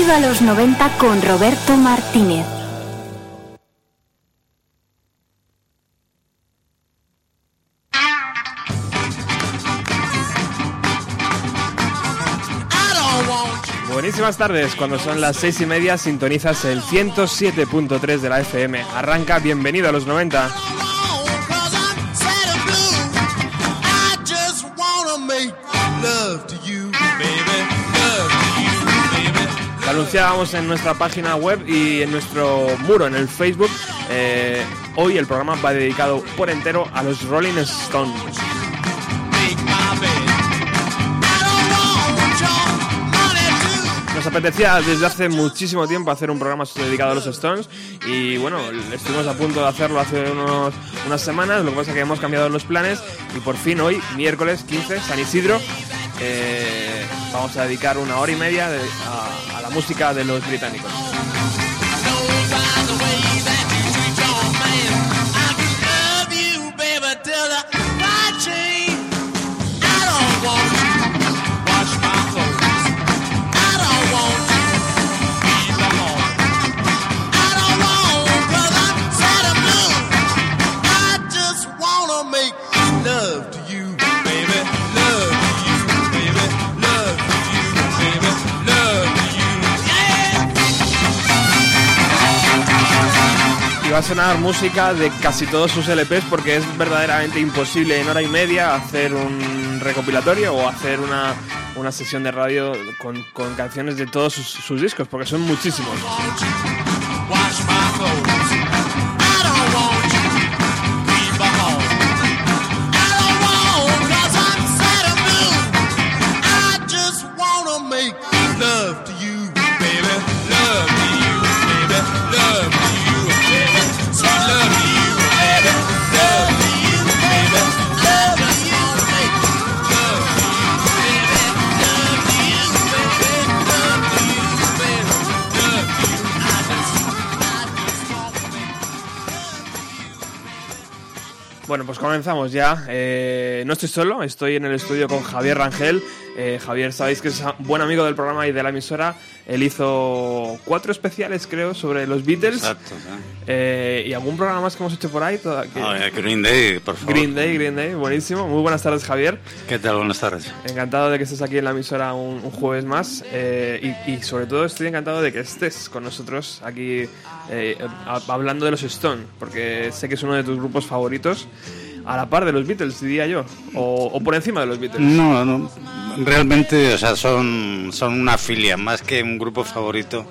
Bienvenido a los 90 con Roberto Martínez. Buenísimas tardes, cuando son las seis y media sintonizas el 107.3 de la FM. Arranca, bienvenido a los 90. Lo anunciábamos en nuestra página web y en nuestro muro en el Facebook. Eh, hoy el programa va dedicado por entero a los Rolling Stones. Nos apetecía desde hace muchísimo tiempo hacer un programa dedicado a los Stones y bueno, estuvimos a punto de hacerlo hace unos, unas semanas, lo que pasa es que hemos cambiado los planes y por fin hoy, miércoles 15, San Isidro, eh, vamos a dedicar una hora y media a, a música de los británicos. Y va a sonar música de casi todos sus LPs porque es verdaderamente imposible en hora y media hacer un recopilatorio o hacer una, una sesión de radio con, canciones de todos sus discos porque son muchísimos. Bueno, pues comenzamos ya. Eh, no estoy solo, estoy en el estudio con Javier Rangel. Eh, Javier, sabéis que es buen amigo del programa y de la emisora. Él hizo cuatro especiales, creo, sobre los Beatles. Exacto. Eh, y algún programa más que hemos hecho por ahí. Toda, que... Oh, Green Day, por favor. Green Day, Green Day, buenísimo. Muy buenas tardes, Javier. ¿Qué tal? Buenas tardes. Encantado de que estés aquí en la emisora un, un jueves más. Eh, y, y, sobre todo estoy encantado de que estés con nosotros aquí eh, hablando de los Stone, porque sé que es uno de tus grupos favoritos. A la par de los Beatles, diría yo. O, o por encima de los Beatles. No, no. Realmente, o sea, son, son una filia, más que un grupo favorito.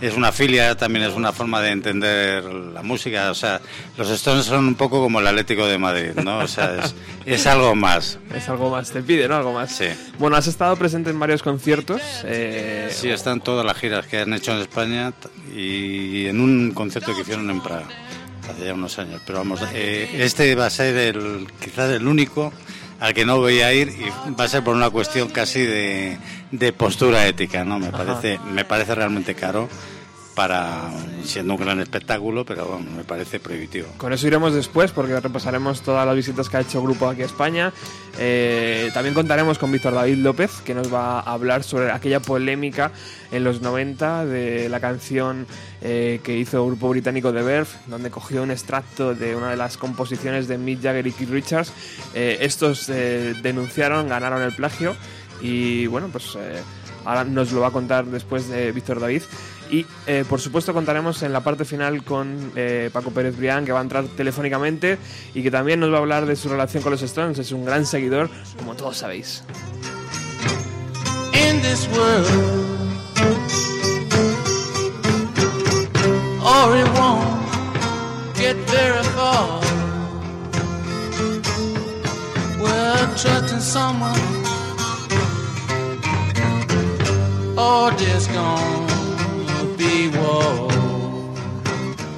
Es una filia, también es una forma de entender la música. O sea, los Stones son un poco como el Atlético de Madrid, ¿no? O sea, es, es algo más. Es algo más, te pide, ¿no? Algo más. Sí. Bueno, has estado presente en varios conciertos. Eh... Sí, están todas las giras que han hecho en España y en un concierto que hicieron en Praga hace ya unos años. Pero vamos, eh, este va a ser el, quizás el único al que no voy a ir y va a ser por una cuestión casi de, de postura ética, ¿no? Me parece, me parece realmente caro para siendo un gran espectáculo, pero bueno, me parece prohibitivo. Con eso iremos después porque repasaremos todas las visitas que ha hecho el grupo aquí a España. Eh, también contaremos con Víctor David López, que nos va a hablar sobre aquella polémica en los 90 de la canción eh, que hizo el grupo británico The Verve, donde cogió un extracto de una de las composiciones de Mick Jagger y Keith Richards. Eh, estos denunciaron, ganaron el plagio y bueno, pues ahora nos lo va a contar después de Víctor David. Y eh, por supuesto contaremos en la parte final con eh, Paco Pérez Brián, que va a entrar telefónicamente y que también nos va a hablar de su relación con los Stones. Es un gran seguidor, como todos sabéis. In this world, or it won't get very far. Trusting someone, or just gone.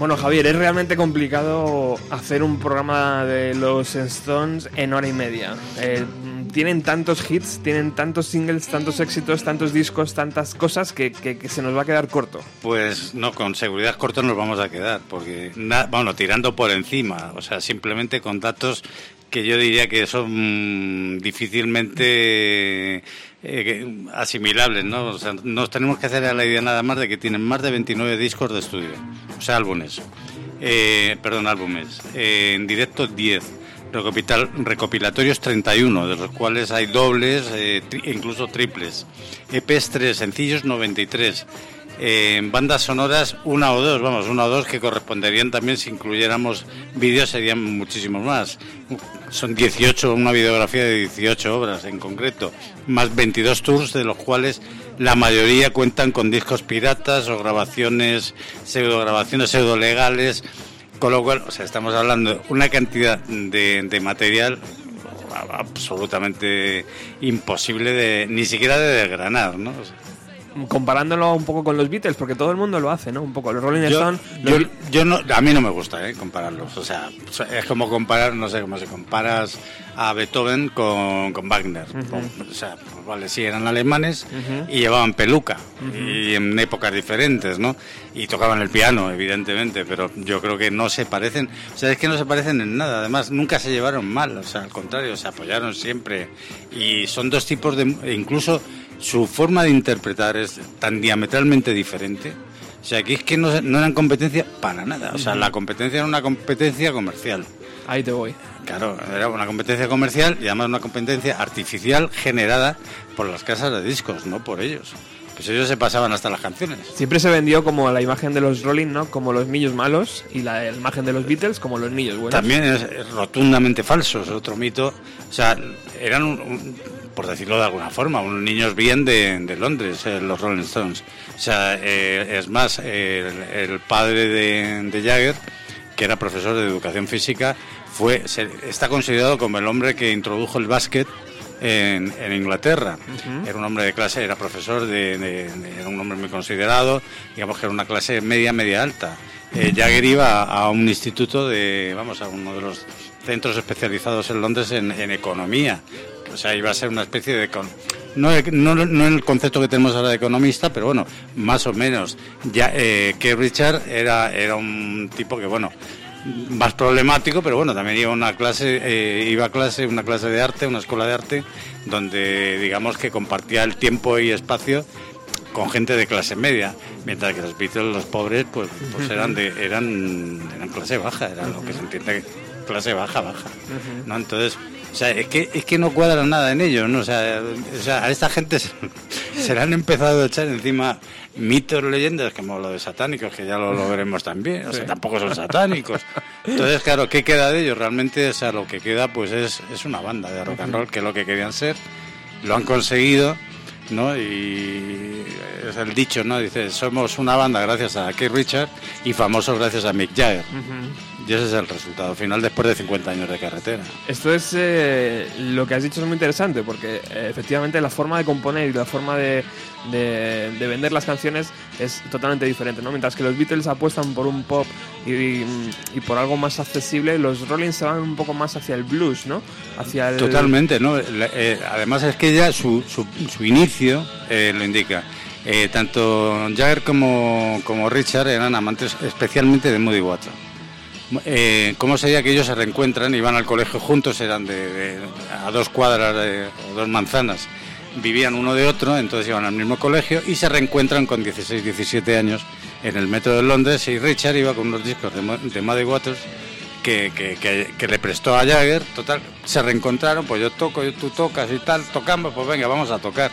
Bueno, Javier, es realmente complicado hacer un programa de los Stones en hora y media. Eh, tienen tantos hits, tienen tantos singles, tantos éxitos, tantos discos, tantas cosas que, se nos va a quedar corto. Pues no, con seguridad corto nos vamos a quedar, porque, bueno, tirando por encima, o sea, simplemente con datos que yo diría que son difícilmente eh, asimilables, ¿no? O sea, nos tenemos que hacer a la idea nada más de que tienen más de 29 discos de estudio, o sea, álbumes. Eh, perdón, álbumes. Eh, en directo 10. recopilatorios 31, de los cuales hay dobles e incluso triples. EPs 3, sencillos 93 en bandas sonoras una o dos, vamos, una o dos que corresponderían también si incluyéramos vídeos serían muchísimos más. Son 18, una videografía de 18 obras en concreto, más 22 tours de los cuales la mayoría cuentan con discos piratas o grabaciones, pseudo grabaciones pseudo legales, con lo cual, o sea, estamos hablando una cantidad de, de material absolutamente imposible de ni siquiera de desgranar, ¿no? Comparándolo un poco con los Beatles, porque todo el mundo lo hace, ¿no? Un poco, los Rolling Stones... Yo, no, a mí no me gusta, ¿eh? Compararlos, o sea, es como comparar, no sé, cómo se comparas a Beethoven con, con Wagner. O sea, pues vale, sí, eran alemanes y llevaban peluca, y en épocas diferentes, ¿no? Y tocaban el piano, evidentemente, pero yo creo que no se parecen, o sea, es que no se parecen en nada, además nunca se llevaron mal, o sea, al contrario, se apoyaron siempre, y son dos tipos de, incluso su forma de interpretar es tan diametralmente diferente. O sea, que es que no, no eran competencia para nada. O sea, la competencia era una competencia comercial. Ahí te voy. Claro, era una competencia comercial y además una competencia artificial generada por las casas de discos, no por ellos. Pues ellos se pasaban hasta las canciones. Siempre se vendió como la imagen de los Rolling, ¿no? Como los niños malos y la, imagen de los Beatles como los niños buenos. También es, rotundamente falso, es otro mito. O sea, eran un, por decirlo de alguna forma, unos niños bien de, Londres, eh, los Rolling Stones. O sea, eh, es más, el, padre de, Jagger, que era profesor de educación física, fue está considerado como el hombre que introdujo el básquet en, Inglaterra. Era un hombre de clase, era profesor, de, era un hombre muy considerado, digamos que era una clase media, media alta. Eh, Jagger iba a, un instituto de, vamos, a uno de los centros especializados en Londres en, en economía, o sea, iba a ser una especie de... No, no, no el concepto que tenemos ahora de economista, pero bueno, más o menos. Ya eh, que Richard era, era un tipo que, bueno, más problemático, pero bueno, también iba a una clase, eh, iba a clase, una clase de arte, una escuela de arte, donde digamos que compartía el tiempo y espacio con gente de clase media, mientras que los Beatles, los pobres, pues, pues eran de, eran, eran clase baja, era lo que se entiende clase baja, baja. ¿no? Entonces, o sea, es que, es que no cuadra nada en ellos, ¿no? O sea, o sea, a esta gente se, le han empezado a echar encima mitos, leyendas, como lo de satánicos, que ya lo, veremos también. O sea, tampoco son satánicos. Entonces, claro, ¿qué queda de ellos? Realmente, o sea, lo que queda, pues es, es una banda de rock and roll, que es lo que querían ser. Lo han conseguido, ¿no? Y es el dicho, ¿no? Dice, somos una banda gracias a Keith Richard y famosos gracias a Mick Jagger. Y ese es el resultado final después de 50 años de carretera. Esto es eh, lo que has dicho es muy interesante porque eh, efectivamente la forma de componer y la forma de, de, vender las canciones es totalmente diferente, ¿no? Mientras que los Beatles apuestan por un pop y, y, por algo más accesible, los Rolling se van un poco más hacia el blues, ¿no? Hacia el... Totalmente, ¿no? Eh, además es que ya su, su, su inicio lo indica Eh, tanto Jagger como, como Richard eran amantes especialmente de Moody Waters. Eh, ¿Cómo sería que ellos se reencuentran y van al colegio juntos? Eran de, a dos cuadras o dos manzanas. Vivían uno de otro, entonces iban al mismo colegio y se reencuentran con 16, 17 años en el metro de Londres y Richard iba con unos discos de, de Muddy Waters que, que, le prestó a Jagger. Total, se reencontraron, pues yo toco, tú tocas y tal, tocamos, pues venga, vamos a tocar.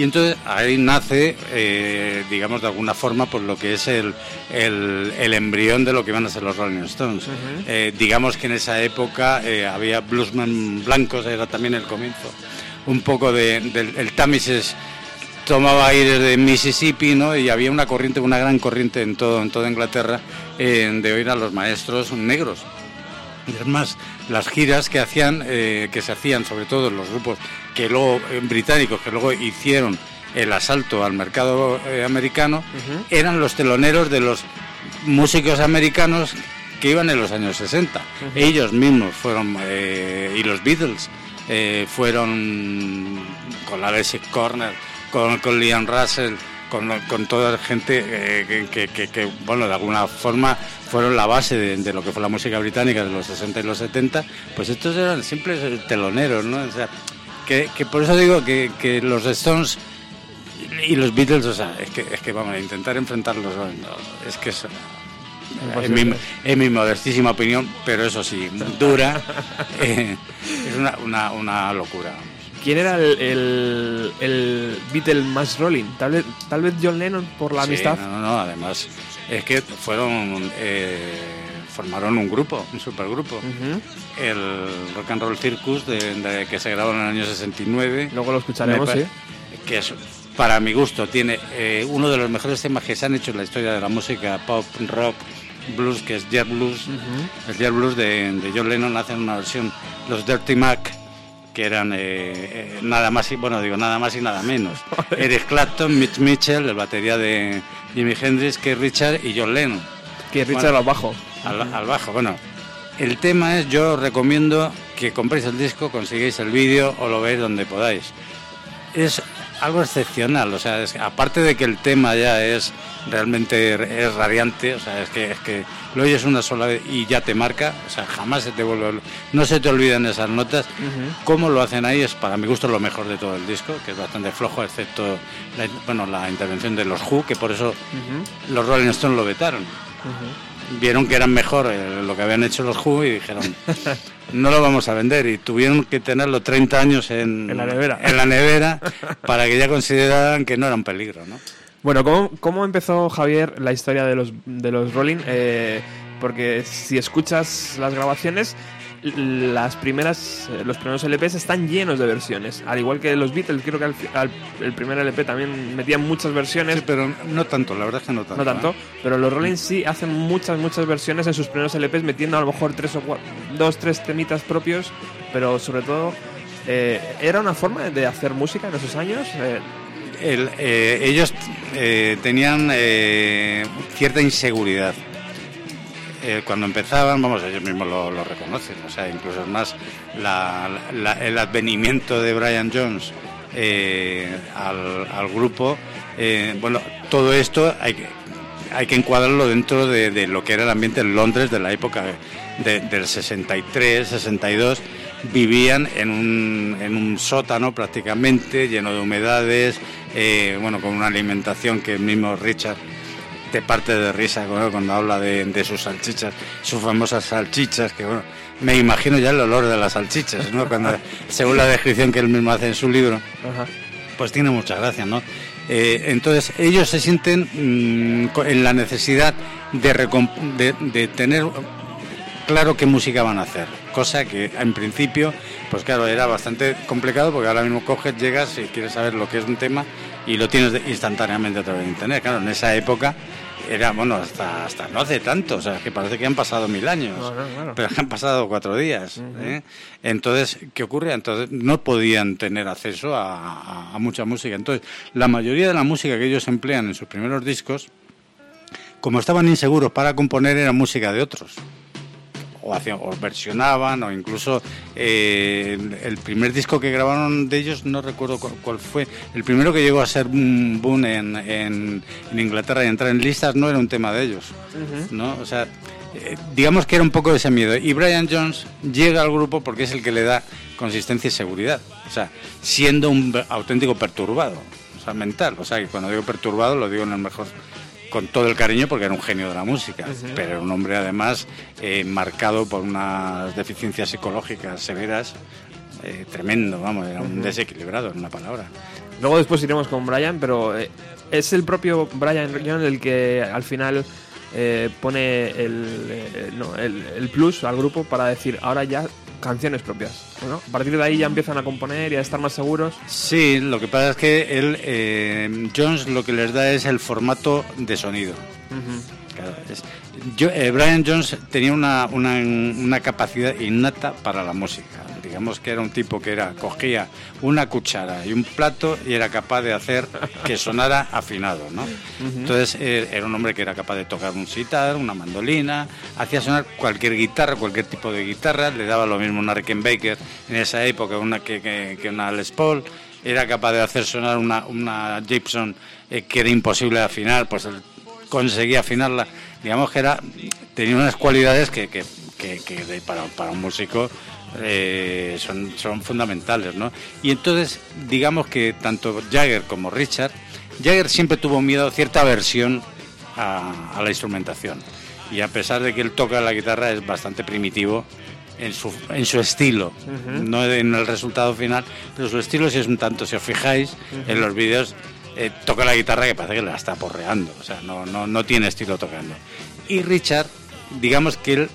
Y entonces ahí nace, eh, digamos, de alguna forma, por lo que es el, el, embrión de lo que van a ser los Rolling Stones. Eh, digamos que en esa época eh, había bluesman blancos, era también el comienzo. Un poco de, del el Tamises tomaba aire de Mississippi, ¿no? Y había una corriente, una gran corriente en todo, en toda Inglaterra de oír a los maestros negros. Y además, las giras que hacían, que se hacían sobre todo en los grupos que luego eh, británicos que luego hicieron el asalto al mercado eh, americano eran los teloneros de los músicos americanos que iban en los años 60. Ellos mismos fueron, eh, y los Beatles, fueron con Alex Corner, con, con Liam Russell, con, toda la gente que, bueno, de alguna forma fueron la base de, lo que fue la música británica de los 60 y los 70, pues estos eran simples teloneros, ¿no? O sea, que, por eso digo que, los Stones y los Beatles, o sea, es que, es que vamos a intentar enfrentarlos, es que es, en mi, modestísima opinión, pero eso sí, dura, eh, es una, una, locura. ¿Quién era el, el, Beatle más rolling? Tal vez, tal vez John Lennon por la amistad. No, no, no, además es que fueron eh, formaron un grupo, un supergrupo. El Rock and Roll Circus, de, que se grabó en el año 69. Luego lo escucharemos, sí. Que es, para mi gusto, tiene eh, uno de los mejores temas que se han hecho en la historia de la música pop, rock, blues, que es Jet Blues. El Jet Blues de, John Lennon hacen una versión, los Dirty Mac, que eran eh, eh, nada más y bueno digo nada más y nada menos Eric Clapton, Mitch Mitchell, el batería de Jimi Hendrix, que Richard y John Lennon. Que Richard bueno, bajo al, bajo. Bueno, el tema es, yo recomiendo que compréis el disco, consigáis el vídeo o lo veáis donde podáis. Es algo excepcional, o sea, aparte de que el tema ya es realmente es radiante, o sea, es que, es que lo oyes una sola vez y ya te marca, o sea, jamás se te vuelve, no se te olvidan esas notas. Cómo lo hacen ahí es para mi gusto lo mejor de todo el disco, que es bastante flojo, excepto la, bueno, la intervención de los Who, que por eso los Rolling Stones lo vetaron vieron que eran mejor eh, lo que habían hecho los Who y dijeron, no lo vamos a vender. Y tuvieron que tenerlo 30 años en, la nevera, en la nevera para que ya consideraran que no era un peligro. ¿no? Bueno, ¿cómo, ¿cómo empezó Javier la historia de los, de los Rolling? Eh, porque si escuchas las grabaciones, las primeras, eh, los primeros LPs están llenos de versiones. Al igual que los Beatles, creo que el primer LP también metían muchas versiones. Sí, pero no tanto, la verdad es que no tanto. No tanto, ¿eh? pero los Rolling sí hacen muchas, muchas versiones en sus primeros LPs, metiendo a lo mejor tres o cuatro, dos, tres temitas propios, pero sobre todo, eh, ¿era una forma de hacer música en esos años? ellos tenían cierta inseguridad eh, cuando empezaban, vamos, ellos mismos lo, reconocen, o sea, incluso es más el advenimiento de Brian Jones eh, al, grupo, eh, bueno, todo esto hay que, hay que encuadrarlo dentro de, lo que era el ambiente en Londres de la época del 63, 62, vivían en un, en un sótano prácticamente, lleno de humedades, bueno, con una alimentación que el mismo Richard te parte de risa cuando habla de, sus salchichas, sus famosas salchichas, que bueno, me imagino ya el olor de las salchichas, ¿no? Cuando, según la descripción que él mismo hace en su libro, pues tiene mucha gracia, ¿no? Eh, entonces ellos se sienten mm, en la necesidad de, de, tener claro qué música van a hacer, cosa que en principio, pues claro, era bastante complicado porque ahora mismo coges, llegas y quieres saber lo que es un tema y lo tienes instantáneamente a través de internet. Claro, en esa época era, bueno, hasta, hasta no hace tanto, o sea, que parece que han pasado mil años, pero han pasado cuatro días. ¿eh? Entonces, ¿qué ocurre? Entonces, no podían tener acceso a, mucha música. Entonces, la mayoría de la música que ellos emplean en sus primeros discos, como estaban inseguros para componer, era música de otros. O, hacían, o versionaban, o incluso eh, el primer disco que grabaron de ellos, no recuerdo cuál, fue, el primero que llegó a ser un boom en, en, Inglaterra y entrar en listas no era un tema de ellos, ¿no? O sea, eh, digamos que era un poco de ese miedo. Y Brian Jones llega al grupo porque es el que le da consistencia y seguridad, o sea, siendo un auténtico perturbado, o sea, mental, o sea, que cuando digo perturbado lo digo en el mejor con todo el cariño porque era un genio de la música, pero era un hombre además eh, marcado por unas deficiencias psicológicas severas, eh, tremendo, vamos, era un desequilibrado en una palabra. Luego después iremos con Brian, pero eh, es el propio Brian John el que al final pone el, el, plus al grupo para decir, ahora ya canciones propias. A partir de ahí ya empiezan a componer y a estar más seguros. Sí, lo que pasa es que él, eh, Jones lo que les da es el formato de sonido. yo, eh, Brian Jones tenía una, una, una capacidad innata para la música digamos que era un tipo que era cogía una cuchara y un plato y era capaz de hacer que sonara afinado, ¿no? Entonces eh, era un hombre que era capaz de tocar un sitar, una mandolina, hacía sonar cualquier guitarra, cualquier tipo de guitarra, le daba lo mismo una Rickenbacker en esa época una que, que, una Les Paul, era capaz de hacer sonar una, una Gibson eh, que era imposible de afinar, pues él conseguía afinarla, digamos que era tenía unas cualidades que, que, que para, para un músico eh, son, son fundamentales, ¿no? Y entonces, digamos que tanto Jagger como Richard, Jagger siempre tuvo miedo, cierta aversión a, la instrumentación. Y a pesar de que él toca la guitarra, es bastante primitivo en su, en su estilo, no en el resultado final, pero su estilo si es un tanto, si os fijáis en los vídeos, eh, toca la guitarra que parece que la está porreando, o sea, no, no, no tiene estilo tocando. Y Richard, digamos que él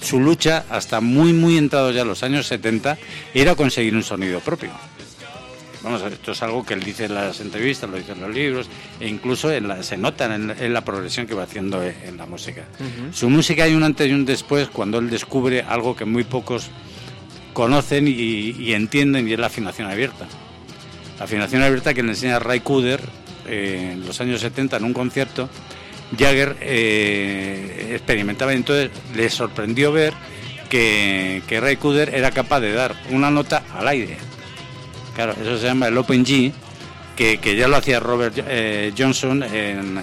su lucha, hasta muy, muy entrado ya los años 70, era conseguir un sonido propio. Vamos, esto es algo que él dice en las entrevistas, lo dice en los libros, e incluso se nota en la, progresión que va haciendo en la música. Su música hay un antes y un después cuando él descubre algo que muy pocos conocen y, entienden, y es la afinación abierta. La afinación abierta que le enseña Ray Cooder eh, en los años 70 en un concierto, Jagger eh, experimentaba. Entonces le sorprendió ver que, Ray Cooder era capaz de dar una nota al aire. Claro, eso se llama el Open G, que, ya lo hacía Robert eh, Johnson en,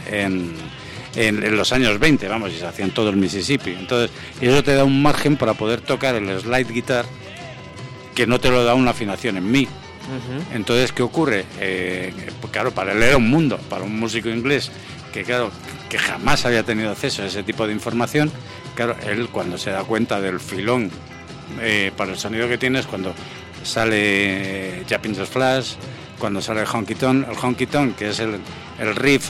en, los años 20, vamos, y se hacía en todo el Mississippi. Entonces, eso te da un margen para poder tocar el slide guitar que no te lo da una afinación en mí. Entonces, ¿qué ocurre? Eh, pues claro, para él era un mundo, para un músico inglés que claro, que jamás había tenido acceso a ese tipo de información, claro, él cuando se da cuenta del filón eh, para el sonido que tiene es cuando sale Japanese Flash, cuando sale el Honky Tonk, el Honky Tonk, que es el, el riff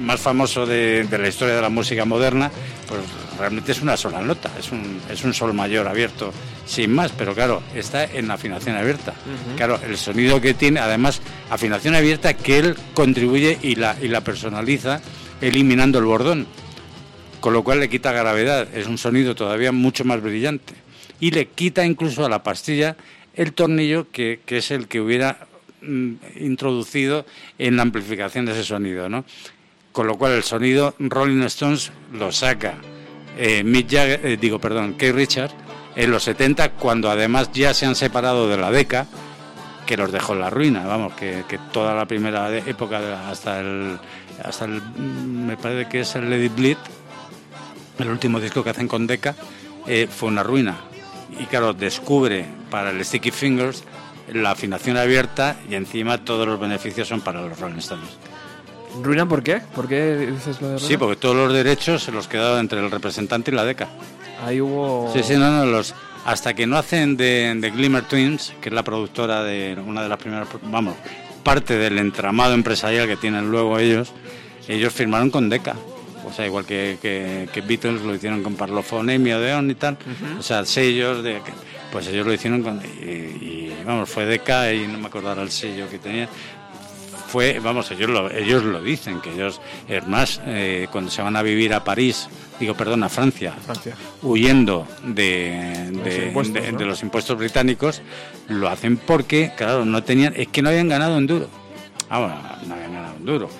más famoso de, la historia de la música moderna, pues realmente es una sola nota, es un, es un sol mayor abierto sin más, pero claro, está en afinación abierta. Claro, el sonido que tiene, además, afinación abierta que él contribuye y la, y la personaliza eliminando el bordón, con lo cual le quita gravedad, es un sonido todavía mucho más brillante. Y le quita incluso a la pastilla el tornillo que, que es el que hubiera mm, introducido en la amplificación de ese sonido, ¿no? Con lo cual el sonido Rolling Stones lo saca eh, Mick Jagger, eh, digo, perdón, Keith Richard en los 70 cuando además ya se han separado de la DECA que los dejó en la ruina, vamos, que, toda la primera época hasta el hasta el me parece que es el Lady Bleed, el último disco que hacen con Decca, eh, fue una ruina. Y claro, descubre para el Sticky Fingers la afinación abierta y encima todos los beneficios son para los Rolling Stones. ¿Ruina por qué? ¿Por qué dices lo de Sí, porque todos los derechos se los quedaron entre el representante y la DECA. Ahí hubo... Sí, sí, no, no, los, hasta que no hacen de, de, Glimmer Twins, que es la productora de una de las primeras, vamos, parte del entramado empresarial que tienen luego ellos, ellos firmaron con DECA. O sea, igual que, que, Beatles lo hicieron con Parlophone y Odeon y tal. O sea, sellos de... Pues ellos lo hicieron con... Y, vamos, fue DECA y no me acuerdo el sello que tenía fue, vamos, ellos lo, ellos lo dicen, que ellos, es más, eh, cuando se van a vivir a París, digo, perdón, a Francia, huyendo de, de, los impuestos británicos, lo hacen porque, claro, no tenían, es que no habían ganado en duro. Ah, bueno, no habían ganado en duro.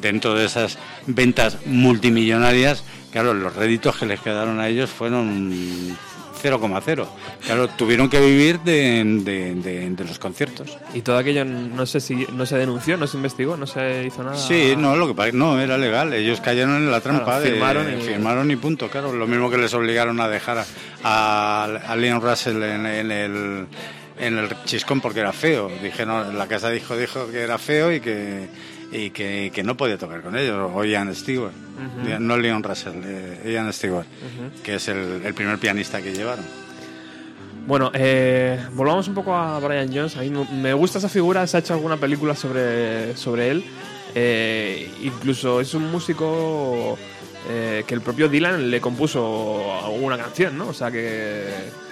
Dentro de esas ventas multimillonarias, claro, los réditos que les quedaron a ellos fueron 0,0. Claro, tuvieron que vivir de, de, de, los conciertos. Y todo aquello no sé si no se denunció, no se investigó, no se hizo nada. Sí, no, lo que no era legal. Ellos cayeron en la trampa firmaron, de, y... firmaron y punto. Claro, lo mismo que les obligaron a dejar a, a Leon Russell en, el en el chiscón porque era feo. Dijeron, la casa dijo dijo que era feo y que y que, que, no podía tocar con ellos, o Ian Stewart, no Leon Russell, eh, Ian Stewart, que es el, el, primer pianista que llevaron. Bueno, eh, volvamos un poco a Brian Jones. A mí me gusta esa figura, se ha hecho alguna película sobre, sobre él. Eh, incluso es un músico eh, que el propio Dylan le compuso alguna canción, ¿no? O sea que...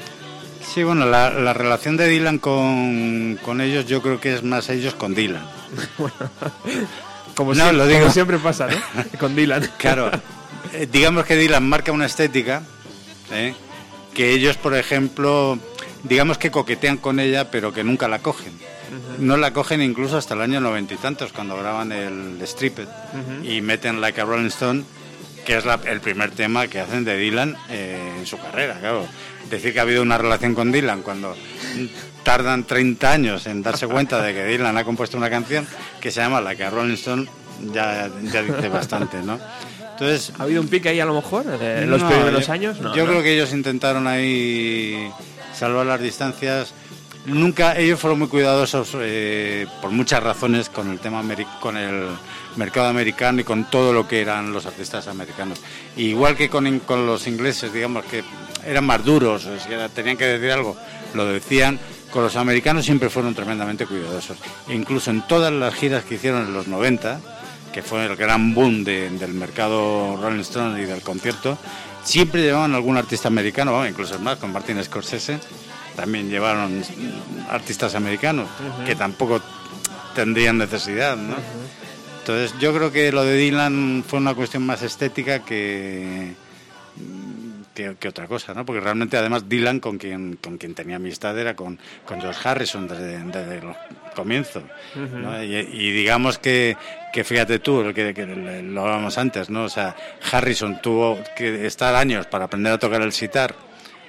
Sí, bueno, la, la relación de Dylan con, con, ellos yo creo que es más ellos con Dylan. como, no, siempre, lo digo. como siempre pasa, ¿no? con Dylan. Claro, eh, digamos que Dylan marca una estética ¿eh? que ellos, por ejemplo, digamos que coquetean con ella, pero que nunca la cogen. Uh -huh. No la cogen incluso hasta el año noventa y tantos, cuando graban el Stripped uh -huh. y meten Like a Rolling Stone, que es la, el primer tema que hacen de Dylan eh, en su carrera, claro. Decir que ha habido una relación con Dylan cuando tardan 30 años en darse cuenta de que Dylan ha compuesto una canción que se llama Like a Rolling Stone, ya, ya dice bastante, ¿no? Entonces, ¿Ha habido un pique ahí a lo mejor en los no, primeros yo, años? No, yo no. creo que ellos intentaron ahí salvar las distancias. Nunca, ellos fueron muy cuidadosos eh, por muchas razones con el tema con el mercado americano y con todo lo que eran los artistas americanos. Igual que con, con los ingleses, digamos que eran más duros, o sea, tenían que decir algo, lo decían. Con los americanos siempre fueron tremendamente cuidadosos. E incluso en todas las giras que hicieron en los 90, que fue el gran boom de, del mercado Rolling Stone y del concierto, siempre llevaban algún artista americano, incluso más, con Martin Scorsese, también llevaron artistas americanos, uh -huh. que tampoco tendrían necesidad, ¿no? Uh -huh. Entonces yo creo que lo de Dylan fue una cuestión más estética que, que, que, otra cosa, ¿no? Porque realmente además Dylan con quien, con quien tenía amistad era con, con George Harrison desde, desde el comienzo. Uh -huh. ¿no? y, y, digamos que, que fíjate tú, que, que, lo hablábamos antes, ¿no? O sea, Harrison tuvo que estar años para aprender a tocar el sitar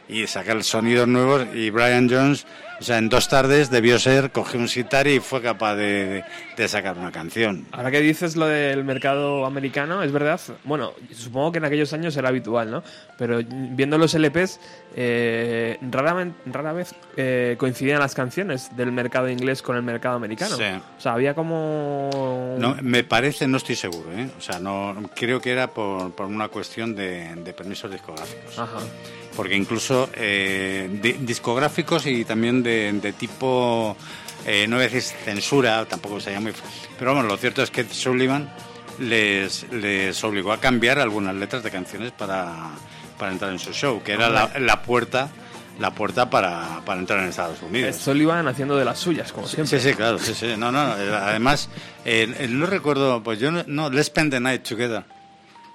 y sacar sonidos nuevos y Brian Jones o sea, en dos tardes debió ser, cogió un sitar y fue capaz de, de, de, sacar una canción. Ahora que dices lo del mercado americano, es verdad, bueno, supongo que en aquellos años era habitual, ¿no? Pero viendo los LPs, eh, raramente, rara vez eh, coincidían las canciones del mercado inglés con el mercado americano. Sí. O sea, había como... No, me parece, no estoy seguro, ¿eh? O sea, no, creo que era por, por una cuestión de, de permisos discográficos. Ajá porque incluso eh, discográficos y también de, de tipo, eh, no voy a decir censura, tampoco sería muy... Pero vamos, lo cierto es que Sullivan les, les obligó a cambiar algunas letras de canciones para, para entrar en su show, que era la, la puerta la puerta para, para, entrar en Estados Unidos. Sullivan haciendo de las suyas, como siempre. Sí, sí, claro, sí, sí. No, no, además, eh, no recuerdo, pues yo no, no, Let's Spend the Night Together.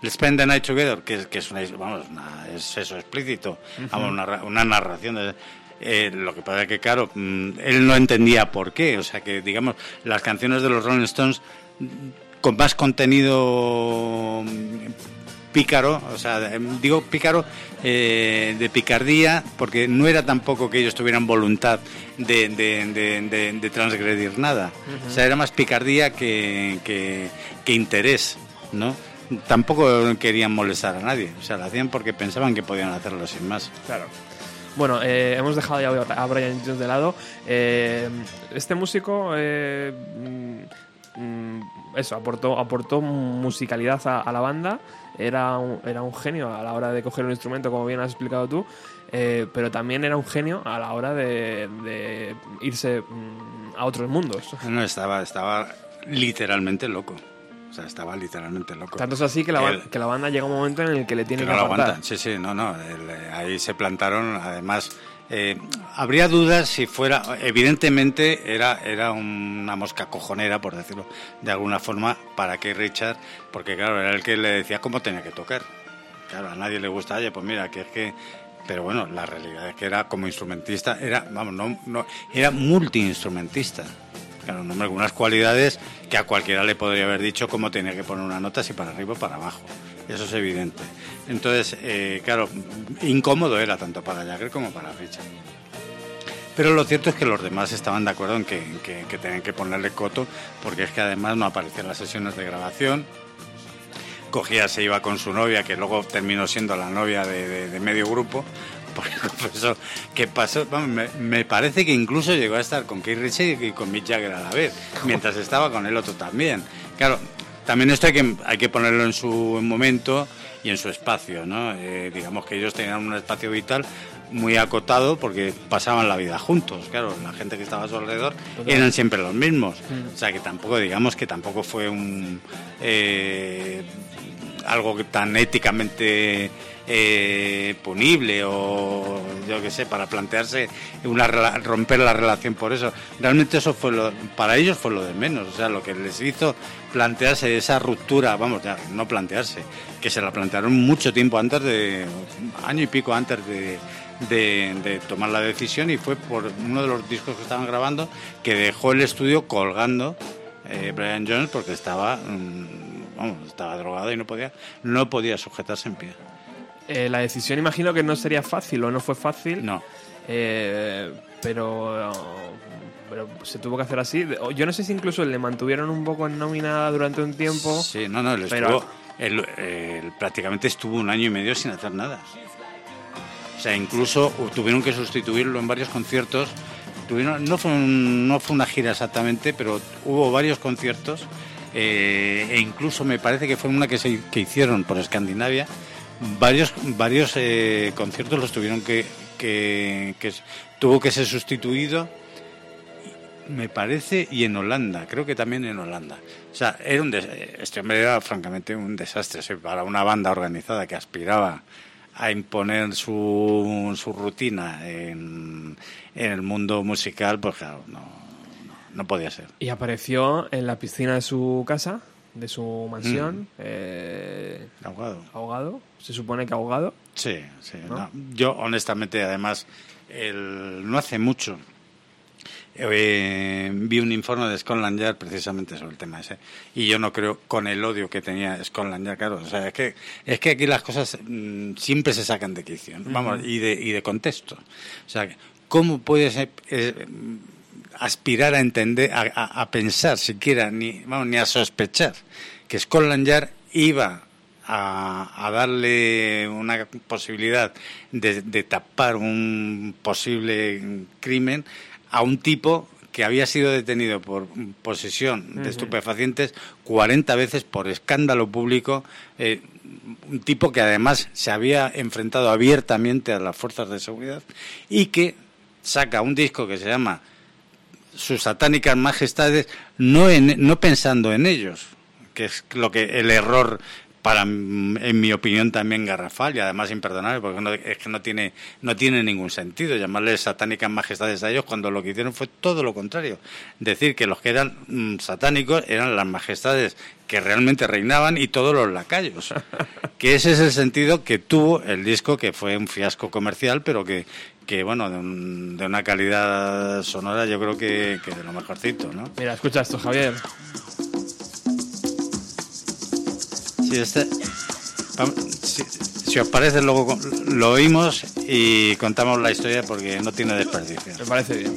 Let's Spend the Night Together, que, que es, una, vamos, una, es eso explícito, uh -huh. vamos, una, una, narración de... Eh, lo que pasa es que, claro, mmm, él no entendía por qué. O sea, que, digamos, las canciones de los Rolling Stones con más contenido pícaro, o sea, digo pícaro eh, de picardía, porque no era tampoco que ellos tuvieran voluntad de, de, de, de transgredir nada. Uh -huh. O sea, era más picardía que, que, que interés, ¿no? tampoco querían molestar a nadie, o sea, lo hacían porque pensaban que podían hacerlo sin más. Claro. Bueno, eh, hemos dejado ya a Brian Jones de lado. Eh, este músico, eh, mm, eso, aportó, aportó musicalidad a, a la banda. Era un, era un, genio a la hora de coger un instrumento, como bien has explicado tú, eh, pero también era un genio a la hora de, de irse mm, a otros mundos. No, estaba, estaba literalmente loco. O sea, estaba literalmente loco. Tanto es así que la, el, que la banda llega un momento en el que le tiene que, que no aguantan. Sí, sí, no, no. El, eh, ahí se plantaron, además. Eh, habría dudas si fuera. Evidentemente era, era una mosca cojonera, por decirlo de alguna forma, para que Richard. Porque, claro, era el que le decía cómo tenía que tocar. Claro, a nadie le gusta, oye, pues mira, que es que. Pero bueno, la realidad es que era como instrumentista, era, vamos, no, no era multiinstrumentista. Claro, un hombre con cualidades que a cualquiera le podría haber dicho cómo tenía que poner una nota, si para arriba o para abajo. eso es evidente. Entonces, eh, claro, incómodo era tanto para Jagger como para Richard. Pero lo cierto es que los demás estaban de acuerdo en que, que, tenían que ponerle coto, porque es que además no aparecían las sesiones de grabación. Cogía, se iba con su novia, que luego terminó siendo la novia de, medio grupo. Porque ¿qué pasó? me, parece que incluso llegó a estar con Keith Richards y con Mick Jagger a la vez, mientras estaba con el otro también. Claro, también esto hay que, hay que ponerlo en su momento y en su espacio, ¿no? Eh, digamos que ellos tenían un espacio vital muy acotado porque pasaban la vida juntos, claro, la gente que estaba a su alrededor eran siempre los mismos, mm. o sea que tampoco, digamos que tampoco fue un eh, algo tan éticamente eh, punible o yo qué sé, para plantearse una romper la relación por eso. Realmente eso fue lo, para ellos fue lo de menos, o sea, lo que les hizo plantearse esa ruptura, vamos, ya, no plantearse, que se la plantearon mucho tiempo antes de, año y pico antes de, tomar la decisión y fue por uno de los discos que estaban grabando que dejó el estudio colgando eh, Brian Jones porque estaba, mm, estaba drogado y no podía, no podía sujetarse en pie. Eh, la decisión imagino que no sería fácil o no fue fácil. No. Eh, pero, pero se tuvo que hacer así. Yo no sé si incluso le mantuvieron un poco en nómina durante un tiempo. Sí, no, no, pero... estuvo, prácticamente estuvo un año y medio sin hacer nada. O sea, incluso tuvieron que sustituirlo en varios conciertos. Tuvieron, no, fue no fue una gira exactamente, pero hubo varios conciertos. Eh, e incluso me parece que fue una que, se, que hicieron por Escandinavia varios, varios eh, conciertos los tuvieron que, que, tuvo que ser sustituido me parece y en Holanda creo que también en Holanda o sea era un este hombre era francamente un desastre para una banda organizada que aspiraba a imponer su, su rutina en, en el mundo musical pues claro no, no, podía ser y apareció en la piscina de su casa de su mansión. Mm. Eh, ahogado. Ahogado. Se supone que ahogado. Sí, sí. Yo, honestamente, además, no hace mucho eh, vi un informe de Scotland Yard precisamente sobre el tema ese. Y yo no creo, con el odio que tenía Scotland Yard, claro. O sea, es que, es que aquí las cosas mm, siempre se sacan de quicio. Vamos, y de, y de contexto. O sea, ¿cómo puede ser. Eh, aspirar a entender, a, pensar siquiera, ni, vamos, ni a sospechar que Scotland Yard iba a, darle una posibilidad de, tapar un posible crimen a un tipo que había sido detenido por posesión de estupefacientes 40 veces por escándalo público, eh, un tipo que además se había enfrentado abiertamente a las fuerzas de seguridad y que saca un disco que se llama sus satánicas majestades no, no pensando en ellos, que es lo que el error para en mi opinión también garrafal y además imperdonable porque es que no tiene no tiene ningún sentido llamarles satánicas majestades a ellos cuando lo que hicieron fue todo lo contrario decir que los que eran mm, satánicos eran las majestades que realmente reinaban y todos los lacayos que ese es el sentido que tuvo el disco que fue un fiasco comercial pero que que bueno, de, una calidad sonora yo creo que, de lo mejorcito, ¿no? Mira, escucha esto, Javier. Este, si, os parece, luego lo oímos y contamos la historia porque no tiene desperdicio. Me parece bien.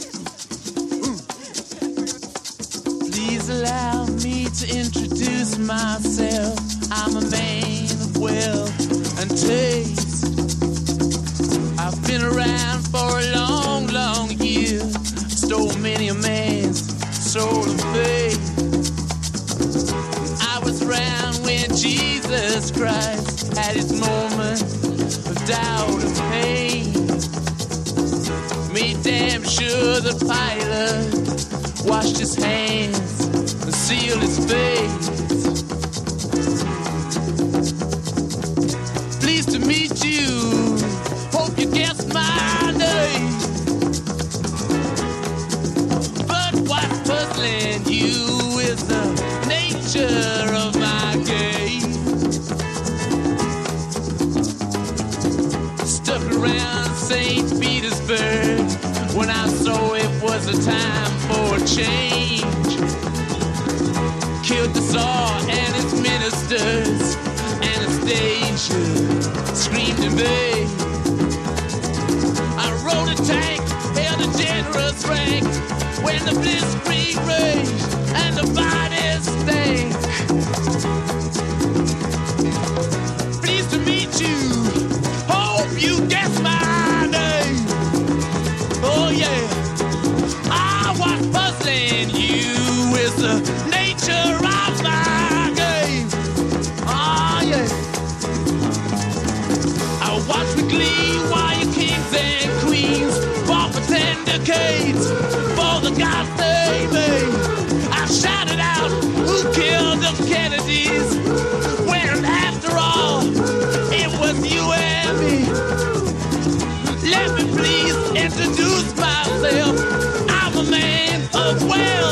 Please allow me to introduce myself. I'm a man of wealth and taste. I've been around for a long, Jesus Christ had his moment of doubt and pain. Me damn sure the pilot washed his hands and sealed his face. A time for change. Killed the Tsar and his ministers, and danger screamed in vain. I rode a tank, held a generous rank when the blitzkrieg raged and the bodies ten decades for the gods they made. I shouted out, who killed the Kennedys? When after all, it was you and me. Let me please introduce myself. I'm a man of wealth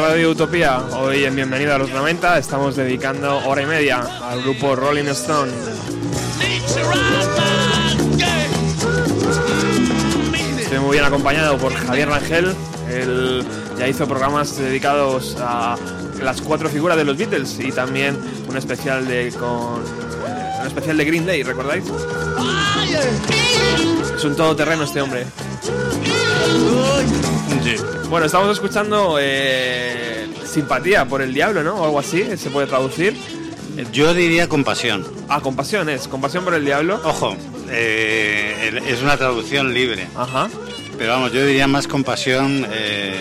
Radio Utopía. Hoy en Bienvenido a los 90 estamos dedicando hora y media al grupo Rolling Stone. Estoy muy bien acompañado por Javier Rangel. Él ya hizo programas dedicados a las cuatro figuras de los Beatles y también un especial de con un especial de Green Day, ¿recordáis? Es un todoterreno este hombre. Sí. Bueno, estamos escuchando eh, Simpatía por el Diablo, ¿no? O algo así, se puede traducir. Yo diría compasión. Ah, Compasión es, Compasión por el Diablo. Ojo, eh, es una traducción libre. Ajá. Pero vamos, yo diría más compasión. eh,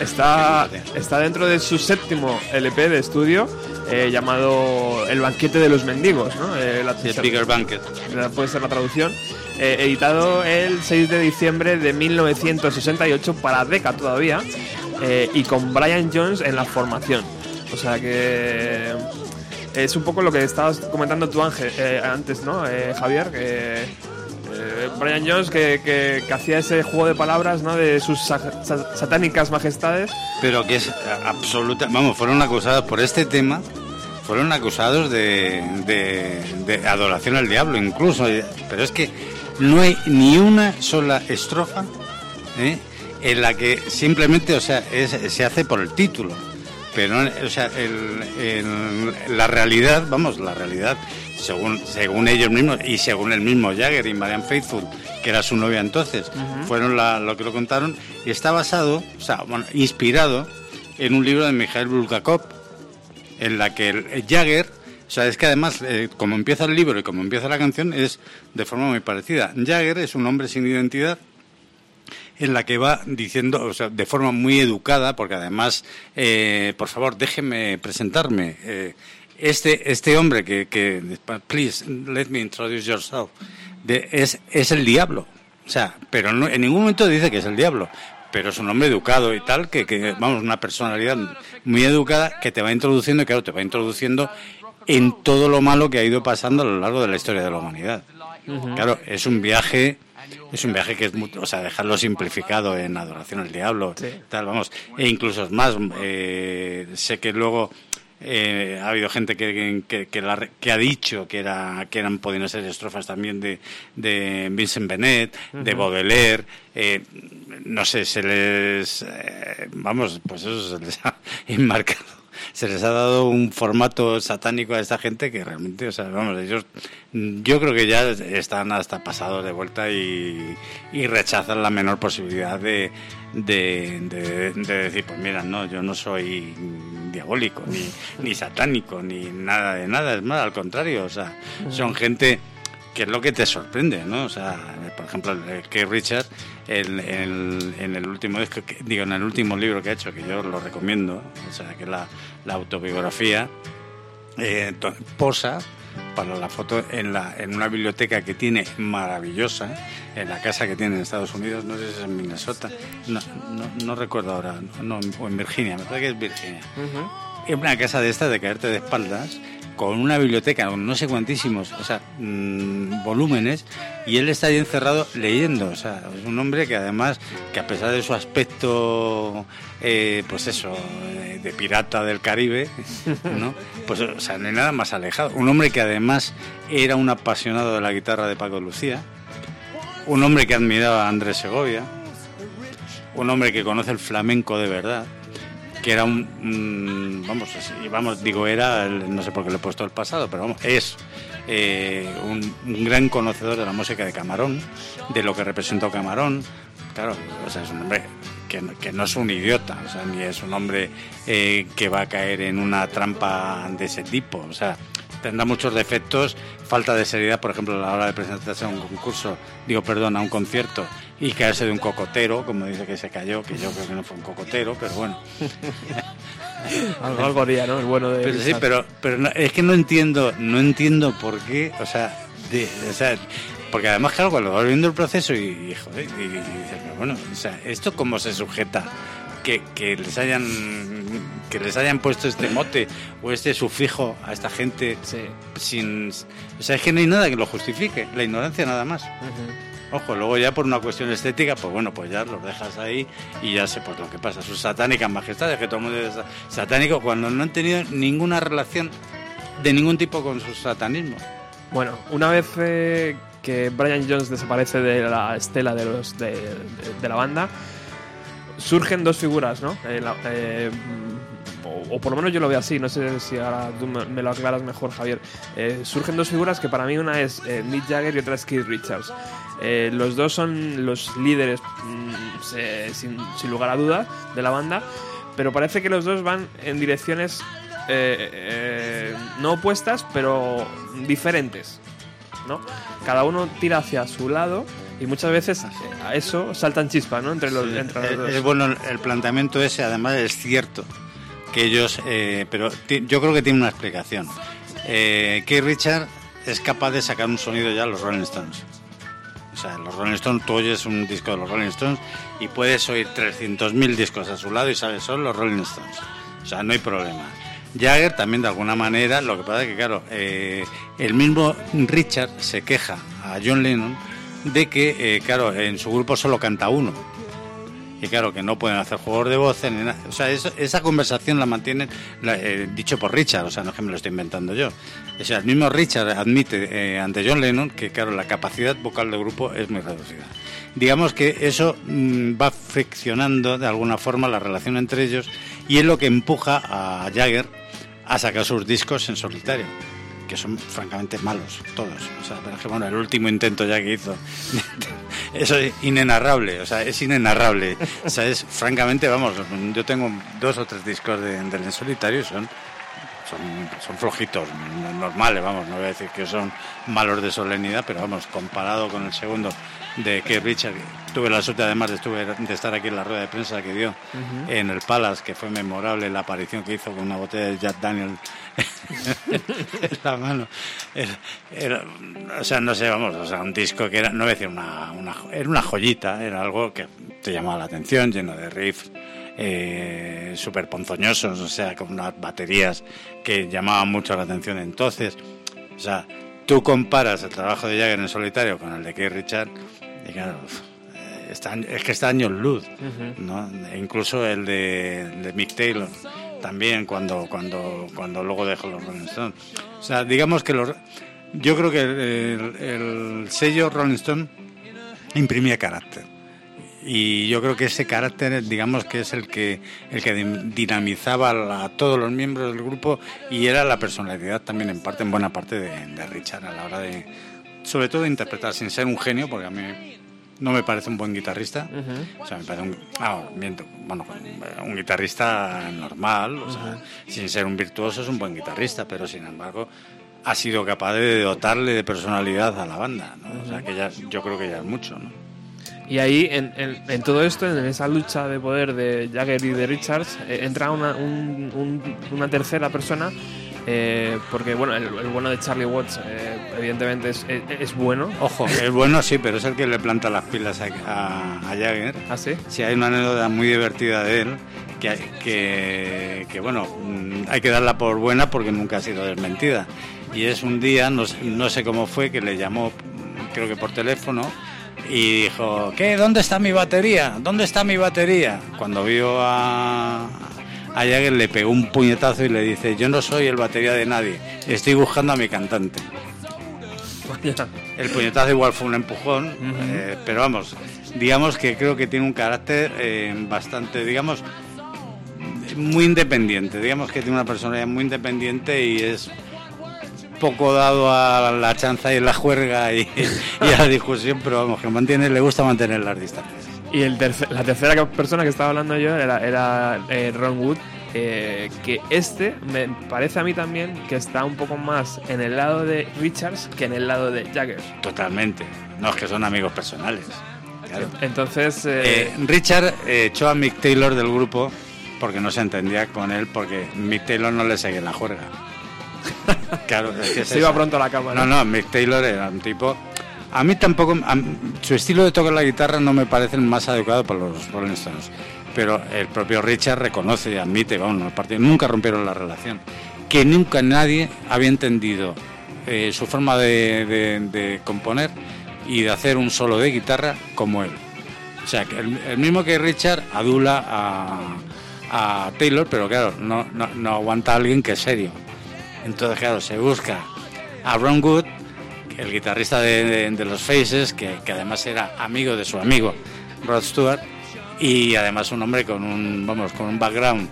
Está, está dentro de su séptimo LP de estudio eh, llamado El banquete de los mendigos, ¿no? Eh, la- el Bigger Banquet. puede ser la traducción. Eh, editado el 6 de diciembre de 1968 para Decca todavía eh, y con Brian Jones en la formación. O sea que es un poco lo que estabas comentando tú Ángel, eh, antes, ¿no, eh, Javier? Que Brian Jones que, que- hacía ese juego de palabras, ¿no? De sus sa- sa- satánicas majestades. Pero que es absoluta. Vamos, fueron acusados por este tema. Fueron acusados de adoración al diablo, incluso. Pero es que no hay ni una sola estrofa ¿eh? en la que simplemente, o sea, es- se hace por el título. Pero, o sea, el- el- la realidad, vamos, la realidad, según, según ellos mismos y según el mismo Jagger y Marianne Faithfull, que era su novia entonces, fueron la- lo que lo contaron, y está basado, o sea, bueno, inspirado en un libro de Mikhail Bulgakov, en la que el, el Jagger, o sea, es que además, eh, como empieza el libro y como empieza la canción, es de forma muy parecida. Jagger es un hombre sin identidad en la que va diciendo, o sea, de forma muy educada, porque además, eh, por favor, déjeme presentarme. Eh, este, este hombre que, que, please, let me introduce yourself, de- es, es el diablo. O sea, pero no- en ningún momento dice que es el diablo. Pero es un hombre educado y tal, que, que, vamos, una personalidad muy educada que te va introduciendo, y claro, te va introduciendo en todo lo malo que ha ido pasando a lo largo de la historia de la humanidad. Claro, es un viaje, es un viaje que es, muy- o sea, dejarlo simplificado en adoración al diablo, tal, vamos, e incluso es más, eh, sé que luego eh, ha habido gente que, que, que la- que ha dicho que era que eran podían ser estrofas también de, de Vincent Benet, de Baudelaire, eh, no sé, se les, eh, vamos, pues eso se les ha enmarcado se les ha dado un formato satánico a esta gente que realmente, o sea, vamos, ellos, mm, yo creo que ya están hasta pasados de vuelta y, y rechazan la menor posibilidad de, de, de- de decir, pues mira, no, yo no soy diabólico, ni, ni satánico, ni nada de nada, es más, al contrario, o sea, son gente que es lo que te sorprende, ¿no? O sea, por ejemplo, Keith Richard, el, el- en el último disco, que- digo, en el último libro que ha hecho, que yo lo recomiendo, o sea, que es la, la autobiografía, eh, posa para la foto en, la, en una biblioteca que tiene maravillosa, en la casa que tiene en Estados Unidos, no sé si es en Minnesota, no, no, no recuerdo ahora, no, o en Virginia, me parece que es Virginia. Es una casa de estas de caerte de espaldas, con una biblioteca, no sé cuantísimos, o sea, mm, volúmenes, y él está ahí encerrado leyendo. O sea, es un hombre que además, que a pesar de su aspecto, eh, pues eso, eh, de pirata del Caribe, ¿no? Pues, o sea, no nada más alejado. Un hombre que además era un apasionado de la guitarra de Paco Lucía, un hombre que admiraba a Andrés Segovia, un hombre que conoce el flamenco de verdad, que era un, un- vamos vamos digo era no sé por qué le he puesto el pasado pero vamos es eh, un, gran conocedor de la música de Camarón de lo que representó Camarón. Claro o sea es un hombre que no es un idiota o sea ni es un hombre eh, que va a caer en una trampa de ese tipo o sea tendrá muchos defectos, falta de seriedad, por ejemplo, a la hora de presentarse a un concurso, digo, perdón, a un concierto y caerse de un cocotero, como dice que se cayó, que yo creo que no fue un cocotero, pero bueno. Algo, algo haría, ¿no? El bueno de. Pero sí, pero, pero no- es que no entiendo, no entiendo por qué, o sea, de- o sea, porque además, claro, cuando vas viendo el proceso y, y, joder, y, y dices, pero bueno, o sea, ¿esto cómo se sujeta? Que, que les hayan que les hayan puesto este mote o este sufijo a esta gente Sí. sin o sea es que no hay nada que lo justifique la ignorancia nada más Ojo, luego ya por una cuestión estética, pues bueno, pues ya los dejas ahí y ya sé pues lo que pasa. Sus satánicas majestades, que todo el mundo es satánico cuando no han tenido ninguna relación de ningún tipo con su satanismo. Bueno, una vez eh, que Brian Jones desaparece de la estela de, los, de, de- de la banda, surgen dos figuras, ¿no? Eh, eh, o, por lo menos yo lo veo así, no sé si ahora tú me, lo aclaras mejor, Javier. Eh, surgen dos figuras que para mí una es Mick Jagger y otra es Keith Richards. Los dos son los líderes, mm, sin, sin lugar a duda, de la banda, pero parece que los dos van en direcciones no opuestas, pero diferentes. ¿no? Cada uno tira hacia su lado y muchas veces a eso saltan chispas, ¿no? Entre los, entre los dos. es bueno el- planteamiento ese, además es cierto que ellos, eh, pero yo creo que tiene una explicación. Eh, que Richard es capaz de sacar un sonido ya a los Rolling Stones. O sea, los Rolling Stones, tú oyes un disco de los Rolling Stones y puedes oír 300.000 discos a su lado y sabes, son los Rolling Stones. O sea, no hay problema. Jagger también de alguna manera, lo que pasa es que, claro, eh, el mismo Richard se queja a John Lennon de que, eh, claro, en su grupo solo canta uno. Y claro, que no pueden hacer juegos de nada. O sea, eso- esa conversación la mantienen, eh, dicho por Richard, o sea, no es que me lo estoy inventando yo. O sea, el mismo Richard admite eh, ante John Lennon que, claro, la capacidad vocal del grupo es muy reducida. Digamos que eso mm, va friccionando de alguna forma la relación entre ellos y es lo que empuja a Jagger a sacar sus discos en solitario que son francamente malos, todos. O sea, pero es que, bueno, el último intento ya que hizo, eso es inenarrable, o sea, es inenarrable. O sea, es francamente, vamos, yo tengo dos o tres discos de, del solitario y son son, son flojitos, no- normales, vamos, no voy a decir que son malos de solemnidad, pero vamos, comparado con el segundo de que Richard, tuve la suerte además de, estuve, de estar aquí en la rueda de prensa que dio en el Palace, que fue memorable la aparición que hizo con una botella de Jack Daniel en la mano. Era- era- o sea, no sé, vamos, o sea, un disco que era, no voy a decir una, era una joyita, era algo que te llamaba la atención, lleno de riffs eh, súper ponzoñosos, o sea, con unas baterías que llamaban mucho la atención entonces. O sea, tú comparas el trabajo de Jagger en solitario con el de Keith Richard, y claro, eh, está- es que está años luz, ¿no? E incluso el de, de Mick Taylor también cuando cuando cuando luego dejó los Rolling Stones. O sea, digamos que los yo creo que el, el- el sello Rolling Stone imprimía carácter. Y yo creo que ese carácter, digamos que es el que el que dinamizaba a todos los miembros del grupo y era la personalidad también en parte, en buena parte de, de Richard a la hora de, sobre todo de interpretar sin ser un genio, porque a mí no me parece un buen guitarrista. O sea, me parece un, ah, miento, bueno, un guitarrista normal, o sea, sin ser un virtuoso es un buen guitarrista, pero sin embargo ha sido capaz de dotarle de personalidad a la banda, ¿no? O sea, que ya, yo creo que ya es mucho, ¿no? Y ahí, en, en- en todo esto, en esa lucha de poder de Jagger y de Richards, eh, entra una, un- un- una tercera persona. Eh, porque, bueno, el, el bueno de Charlie Watts, eh, evidentemente, es, es- es bueno. Ojo, es bueno sí, pero es el que le planta las pilas a, a, a Jagger. ¿Ah, sí? Sí, hay una anécdota muy divertida de él, que, que, que, bueno, mm, hay que darla por buena porque nunca ha sido desmentida. Y es un día, no, sé- no sé cómo fue, que le llamó, creo que por teléfono, y dijo, ¿qué? ¿Dónde está mi batería? ¿Dónde está mi batería? Cuando vio a, a Jagger le pegó un puñetazo y le dice, yo no soy el batería de nadie, estoy buscando a mi cantante. El puñetazo igual fue un empujón, eh, pero vamos, digamos que creo que tiene un carácter eh, bastante, digamos, muy independiente. Digamos que tiene una personalidad muy independiente y es poco dado a la chanza y la juerga y, y a la discusión, pero vamos, que mantiene, le gusta mantener las distancias. Y el terce- la tercera persona que estaba hablando yo era, era eh, Ron Wood, eh, que este me parece a mí también que está un poco más en el lado de Richards que en el lado de Jagger. Totalmente. No es que son amigos personales. Claro. Entonces, eh, Richard echó a Mick Taylor del grupo porque no se entendía con él, porque Mick Taylor no le seguía la juerga. Claro, es que es se iba pronto a la cama. No, no, Mick Taylor era un tipo. A mí tampoco. su estilo de tocar la guitarra no me parece el más adecuado para los Rolling Stones. Pero el propio Richard reconoce y admite, vamos, nunca rompieron la relación. Que nunca nadie había entendido eh, su forma de, componer y de hacer un solo de guitarra como él. O sea, que el, mismo que Richard adula a, Taylor, pero claro, no, aguanta a alguien que es serio. Entonces, claro, se busca a Ron Wood, el guitarrista de, de- de los Faces, que, que además era amigo de su amigo Rod Stewart, y además un hombre con un, vamos, con un background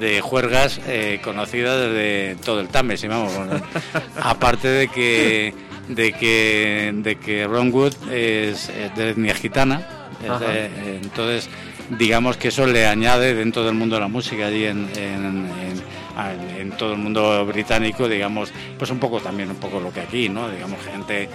de juergas eh, conocida desde todo el Támesis, vamos. bueno, aparte de que de que de que Ron Wood es, es de etnia gitana, es Ajá. de- entonces digamos que eso le añade dentro del mundo de la música allí en, en- en- todo el mundo británico digamos pues un poco también un poco lo que aquí no digamos gente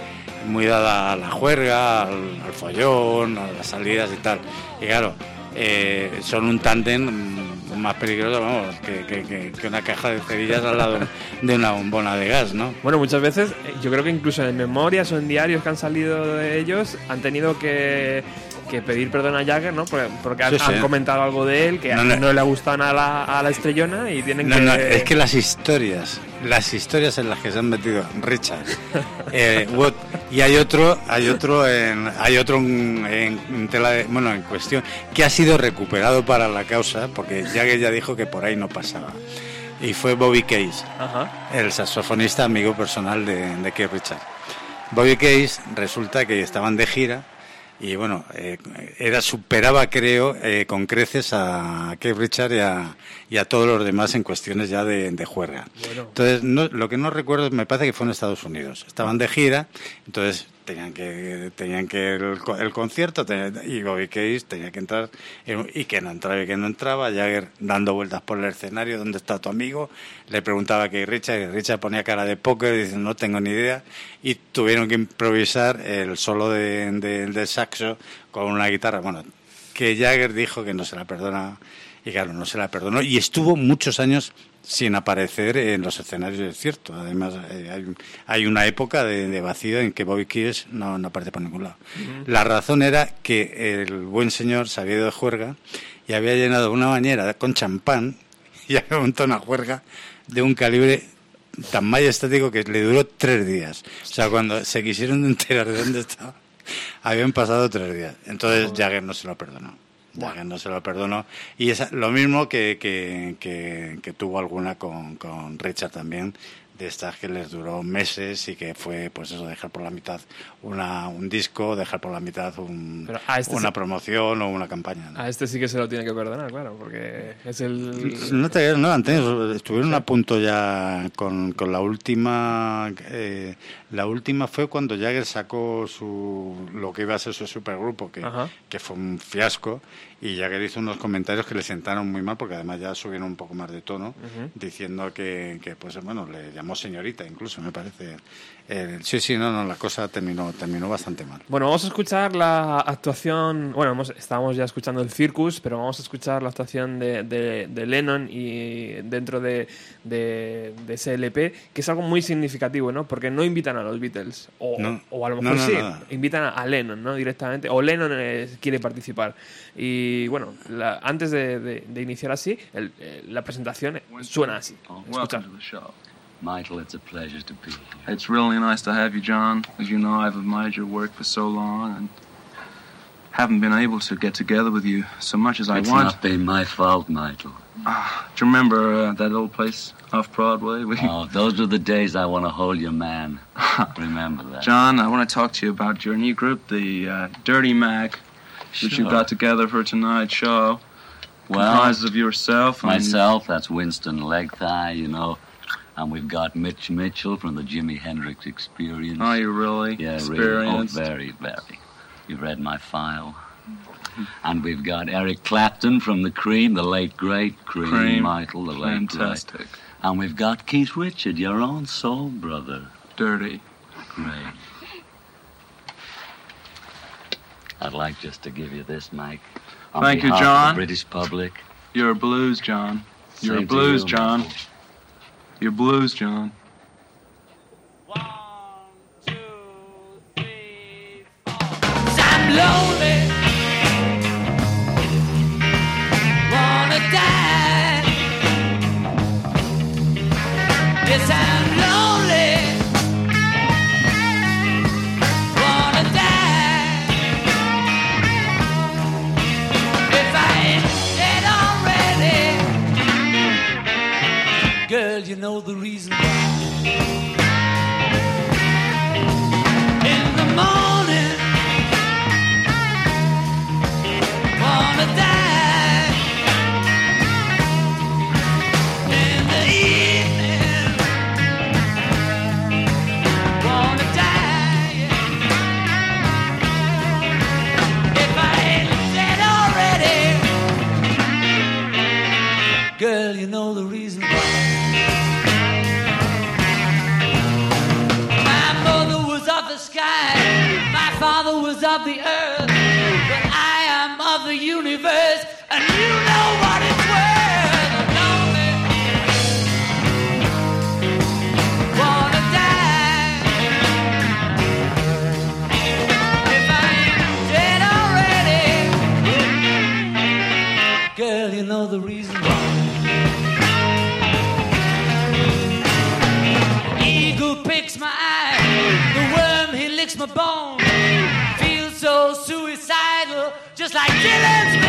muy dada a la juerga al, follón a las salidas y tal. Y claro eh, son un tándem más peligroso vamos que, que- que- que una caja de cerillas al lado de una bombona de gas no Bueno, muchas veces, eh, yo creo que incluso en memorias o en diarios que han salido de ellos, han tenido que, que pedir perdón a Jagger, ¿no? Porque, porque han, Sí, comentado algo de él que No, no, no. le ha gustado nada a la, estrellona y tienen No, que... no, es que las historias, las historias en las que se han metido Richard, eh, y hay otro, hay otro, en, hay otro en, en tela de- bueno, en cuestión que ha sido recuperado para la causa, porque Jagger ya dijo que por ahí no pasaba, y fue Bobby Case, Ajá. el saxofonista amigo personal de, de Keith Richard. Bobby Case resulta que estaban de gira y bueno, eh, era superaba creo eh, con creces a Keith Richard y a, y a todos los demás en cuestiones ya de, de juerga. Entonces, no- lo que no recuerdo me parece que fue en Estados Unidos. Estaban de gira, entonces tenían que tenían que el, el concierto y Bobby Case tenía que entrar en- y que no entraba y que no entraba. Jagger dando vueltas por el escenario dónde está tu amigo le preguntaba que Richard y Richard ponía cara de póker dice no tengo ni idea y tuvieron que improvisar el solo de, de- de saxo con una guitarra. Bueno que Jagger dijo que no se la perdona y claro no se la perdonó. Y estuvo muchos años sin aparecer en los escenarios es cierto. Además eh, hay, hay una época de, de vacío en que Bobby Keys no, no aparece por ningún lado. La razón era que el buen señor se había ido de juerga y había llenado una bañera con champán y había montado una juerga de un calibre tan majestático que le duró tres días. O sea cuando se quisieron enterar de dónde estaba habían pasado tres días. Entonces Jagger no se lo perdonó Jagger no se lo perdonó y es lo mismo que, que, que- que tuvo alguna con, con Richard también de estas que les duró meses y que fue pues eso dejar por la mitad una, un disco dejar por la mitad un- este una promoción o una campaña ¿no? A este sí que se lo tiene que perdonar, claro, porque es el... No te no, Antonio, estuvieron a punto ya con, con la última. eh, la última fue cuando Jagger sacó su lo que iba a ser su supergrupo, que, Ajá. que fue un fiasco, y Jagger hizo unos comentarios que le sentaron muy mal, porque además ya subieron un poco más de tono, diciendo que, que, pues bueno, le llamó señorita, incluso, me parece. Eh, sí, sí, no, no, la cosa terminó, terminó bastante mal. Bueno, vamos a escuchar la actuación. Bueno, hemos- estábamos ya escuchando el Circus, pero vamos a escuchar la actuación de, de- de Lennon y dentro de, de, de ese LP, que es algo muy significativo, ¿no? Porque no invitan a los Beatles, o, No. o a lo No, mejor no, sí, nada. invitan a, a Lennon, ¿no? Directamente, o Lennon eh, quiere participar. Y bueno, la- antes de, de- de iniciar así, el- eh, la presentación suena así. Escucha. Welcome to the show. Michael, it's a pleasure to be here. It's really nice to have you, John. As you know, I've admired your work for so long and haven't been able to get together with you so much as I It's want. not been my fault, Michael. Do you remember uh, that old place off Broadway? We, Oh, those are the days I want to hold your man. Remember that. John, I want to talk to you about your new group, the uh, Dirty Mac, Sure. you've got together for tonight's show. Well, Comprises of yourself and myself, that's Winston Legthigh, you know. And we've got Mitch Mitchell from the Jimi Hendrix Experience. Are you really Yeah, really. Oh, very, very. You've read my file. And we've got Eric Clapton from the Cream, the late great Cream, Cream. Michael, the late great. Fantastic. And we've got Keith Richard, your own soul brother. Dirty. Great. I'd like just to give you this, Mike. On Thank you, John. The British public. You're a blues, John. You're a Same to blues, you, John. Michael. You're blues, John. I'm lonely. Wanna die. Yes, I'm know the reason the sky, my father was of the earth, but I am of the universe, and you just like Dylan's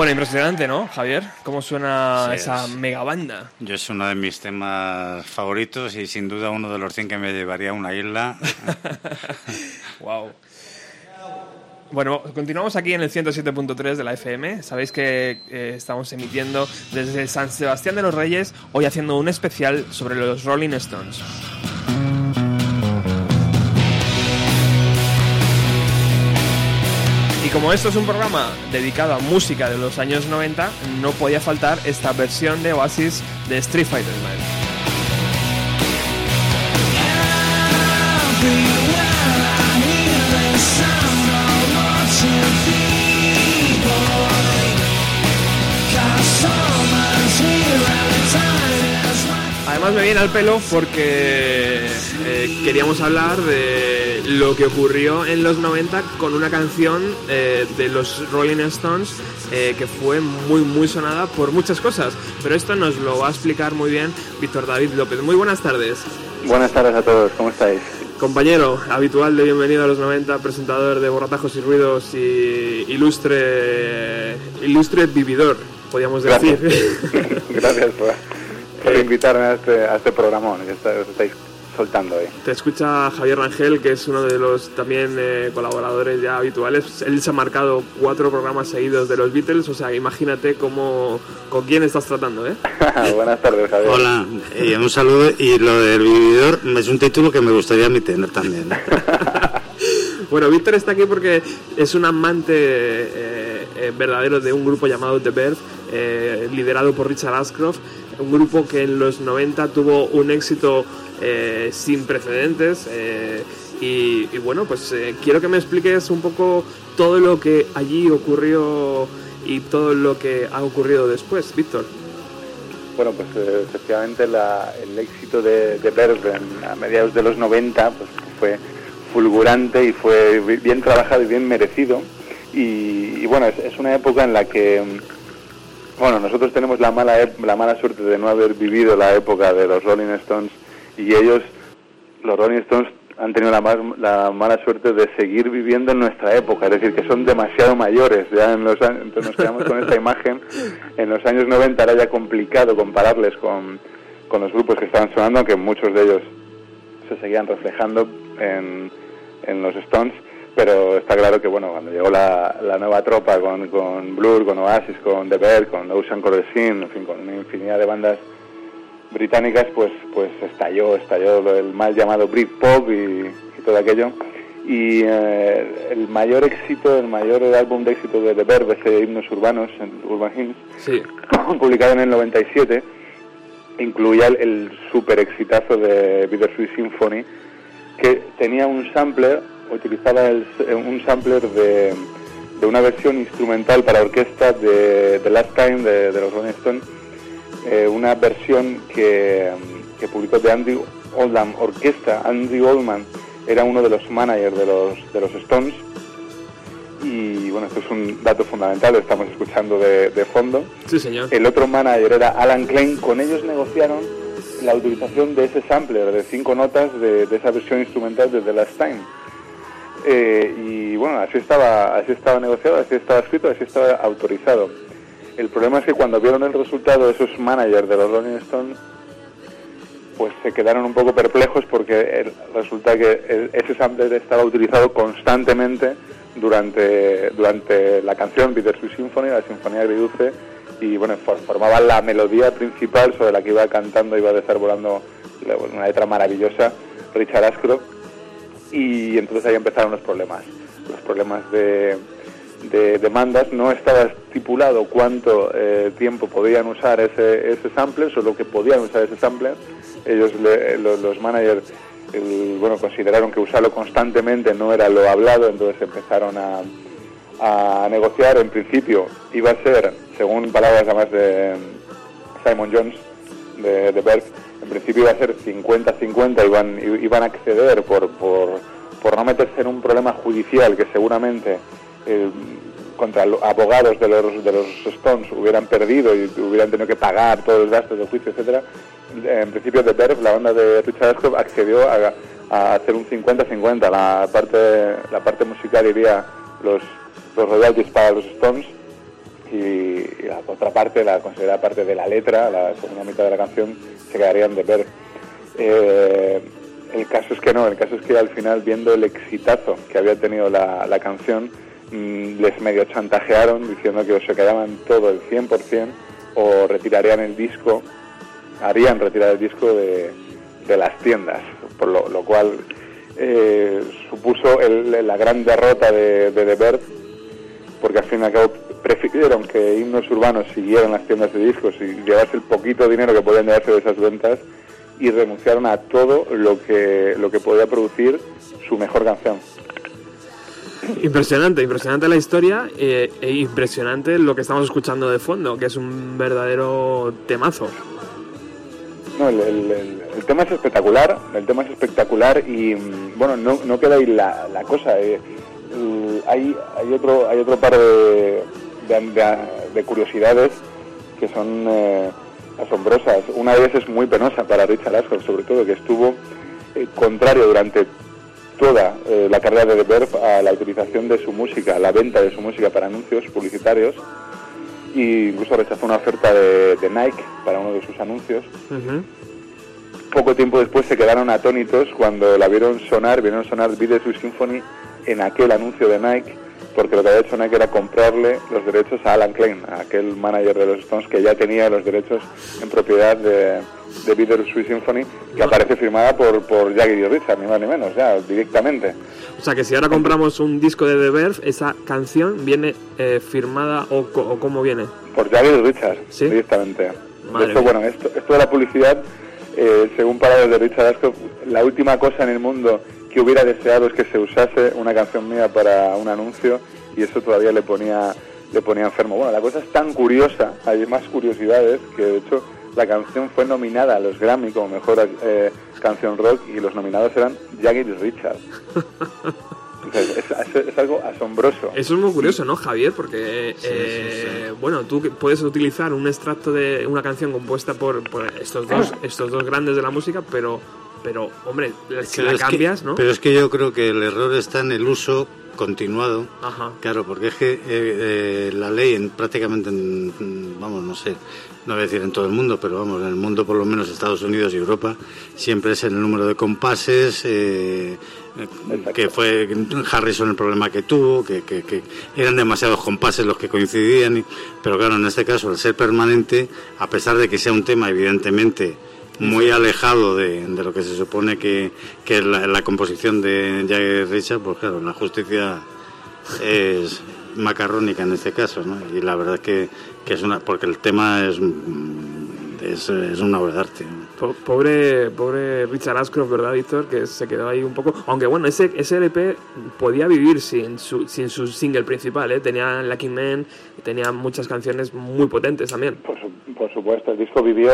Bueno, impresionante, ¿no, Javier? ¿Cómo suena Sí, esa es. mega banda? Yo es uno de mis temas favoritos y sin duda uno de los 100 que me llevaría a una isla. Wow. Bueno, continuamos aquí en el 107.3 de la FM. Sabéis que eh, estamos emitiendo desde San Sebastián de los Reyes, hoy haciendo un especial sobre los Rolling Stones. Como esto es un programa dedicado a música de los años 90, no podía faltar esta versión de Oasis de Street Fighter Man. Además me viene al pelo porque eh, queríamos hablar de lo que ocurrió en los 90 con una canción eh, de los Rolling Stones eh, que fue muy muy sonada por muchas cosas. Pero esto nos lo va a explicar muy bien Víctor David López. Muy buenas tardes. Buenas tardes a todos, ¿cómo estáis? Compañero habitual de Bienvenido a los 90, presentador de Borratajos y Ruidos y ilustre, ilustre vividor, podríamos decir. Gracias, Gracias por, por invitarme a este, a este programón que está- os estáis soltando hoy. Te escucha Javier Rangel, que es uno de los también eh, colaboradores ya habituales. Él se ha marcado cuatro programas seguidos de los Beatles, o sea, imagínate cómo, con quién estás tratando, ¿eh? Buenas tardes, Javier. Hola, y un saludo. Y lo del vividor es un título que me gustaría a mí tener también. Bueno, Víctor está aquí porque es un amante eh, eh, verdadero de un grupo llamado The Bird, eh, liderado por Richard Ashcroft, un grupo que en los 90 tuvo un éxito eh, sin precedentes. eh, y, bueno, pues eh, quiero que me expliques un poco todo lo que allí ocurrió y todo lo que ha ocurrido después, Víctor. Bueno, pues efectivamente el éxito de, de a mediados de los 90 pues, fue fulgurante y fue bi- bien trabajado y bien merecido. Y, bueno, es, es una época en la que, mm, bueno, nosotros tenemos la mala, la mala suerte de no haber vivido la época de los Rolling Stones y ellos, los Rolling Stones, han tenido la mala suerte de seguir viviendo en nuestra época, es decir, que son demasiado mayores, ya en los años, entonces nos quedamos con esta imagen. En los años 90 era ya complicado compararles con, con los grupos que estaban sonando, aunque muchos de ellos se seguían reflejando en, en los Stones, pero está claro que bueno, cuando llegó la, la nueva tropa con, con Blur, con Oasis, con The Verve, con Ocean Corresin, en fin, con una infinidad de bandas británicas, pues pues estalló, estalló el mal llamado Britpop y, y todo aquello. Y eh, el mayor éxito, el mayor álbum de éxito de The Verve, ese Himnos Urbanos, en Urban Hymns, Sí. publicado en el 97, incluía el, el super exitazo de Bittersweet Symphony, que tenía un sampler, utilizaba el- un sampler de, de una versión instrumental para orquesta de The Last Time de, de los Rolling Stones, eh, una versión que, que publicó de Andy Oldham Orquesta. Andy Oldham era uno de los managers de los, de los Stones y bueno, esto es un dato fundamental, lo estamos escuchando de, de fondo. Sí, señor. El otro manager era Alan Klein, con ellos negociaron la utilización de ese sampler de cinco notas de, de esa versión instrumental de The Last Time. Eh, y bueno, así estaba, así estaba negociado, así estaba escrito, así estaba autorizado. El problema es que cuando vieron el resultado esos managers de los Rolling Stones, pues se quedaron un poco perplejos porque resulta que ese sampler estaba utilizado constantemente durante, durante la canción Bittersweet Symphony, la Sinfonía Agridulce, y bueno, for- formaba la melodía principal sobre la que iba cantando, iba desarbolando la- una letra maravillosa Richard Ashcroft, y entonces ahí empezaron los problemas, los problemas de, de demandas, no estaba estipulado cuánto eh, tiempo podían usar ese, ese sampler, solo que podían usar ese sampler, ellos, le- lo- los managers, bueno, consideraron que usarlo constantemente no era lo hablado, entonces empezaron a, a negociar. En principio iba a ser, según palabras además de Simon Jones, de, de Berg, en principio iba a ser 50-50, iban, iban a acceder por, no meterse en un problema judicial que seguramente eh, contra abogados de los, Stones hubieran perdido y hubieran tenido que pagar todos los gastos de juicio, etcétera. En principio de Berg, la banda de Richard Ashcroft, accedió a, hacer un 50-50. La parte, la parte musical iría los, los royalties para los Stones y la otra parte, la considerada parte de la letra, la segunda mitad de la canción, se quedaría en The Verve. Eh, el caso es que no, el caso es que al final, viendo el exitazo que había tenido la, canción, mm, les medio chantajearon diciendo que o se quedaban todo el 100% o retirarían el disco, harían retirar el disco de, de las tiendas, por lo, cual eh, supuso el- la gran derrota de, de The Verve, porque al fin y al cabo prefirieron que himnos urbanos siguieran las tiendas de discos y llevarse el poquito dinero que podían llevarse de esas ventas y renunciaron a todo lo que, lo que podía producir su mejor canción. Impresionante, impresionante la historia eh, e impresionante lo que estamos escuchando de fondo, que es un verdadero temazo. No, el, el- el- el tema es espectacular, el tema es espectacular y mm, bueno, no, no queda ahí la, la cosa. eh. El- hay, hay otro hay otro par de, de, de- de curiosidades que son eh, asombrosas. Una de ellas es muy penosa para Richard Ashcroft, sobre todo, que estuvo eh, contrario durante toda eh, la carrera de The Verve a la utilización de su música, a la venta de su música para anuncios publicitarios e incluso rechazó una oferta de, de Nike para uno de sus anuncios poco tiempo después se quedaron atónitos cuando la vieron sonar, vieron sonar Sweet Symphony en aquel anuncio de Nike, porque lo que había hecho Nike era comprarle los derechos a Alan Klein, a aquel manager de los Stones que ya tenía los derechos en propiedad de, de the Sweet Symphony, que aparece firmada por, por Jagger y Richard, ni más ni menos, ya, directamente. O sea que si ahora compramos un disco de The Verve, esa canción viene eh, firmada o, o cómo viene. Por Jagger y Richard, ¿Sí? directamente. Madre de hecho, mía. bueno, esto, esto de la publicidad, eh, según palabras de Richard Ashcroft, la última cosa en el mundo que hubiera deseado es que se usase una canción mía para un anuncio y eso todavía le ponía le ponía enfermo. Bueno, la cosa es tan curiosa, hay más curiosidades, que de hecho la canción fue nominada a los Grammy como mejor eh, canción rock y los nominados eran Jagger y Richard. Entonces, es, es- es algo asombroso. Eso es muy curioso, ¿no, Javier? Porque, eh, bueno, tú puedes utilizar un extracto de una canción compuesta por, por estos dos estos dos grandes de la música, pero, pero hombre, si Pero la es que- cambias, ¿no? Pero es que yo creo que el error está en el uso continuado. Ajá. Claro, porque es que eh, eh, la ley en prácticamente, en, vamos, no sé, no voy a decir en todo el mundo, pero vamos, en el mundo por lo menos Estados Unidos y Europa, siempre es el número de compases, eh, eh, que fue Harrison el problema que tuvo, que, que- que eran demasiados compases los que coincidían, y- pero claro, en este caso, al ser permanente, a pesar de que sea un tema evidentemente muy alejado de, de lo que se supone que, que es la, la composición de Jagger Richard, pues claro, la justicia es macarrónica en este caso, ¿no? Y la verdad es que, que es una, porque el tema es, es, es una obra de arte. Pobre, pobre Richard Ashcroft, ¿verdad, Víctor? Que se quedó ahí un poco. Aunque bueno, ese, ese LP podía vivir sin su, sin su single principal, ¿eh? Tenía Lucky Man tenía muchas canciones muy potentes también. Por, por supuesto, el disco vivió,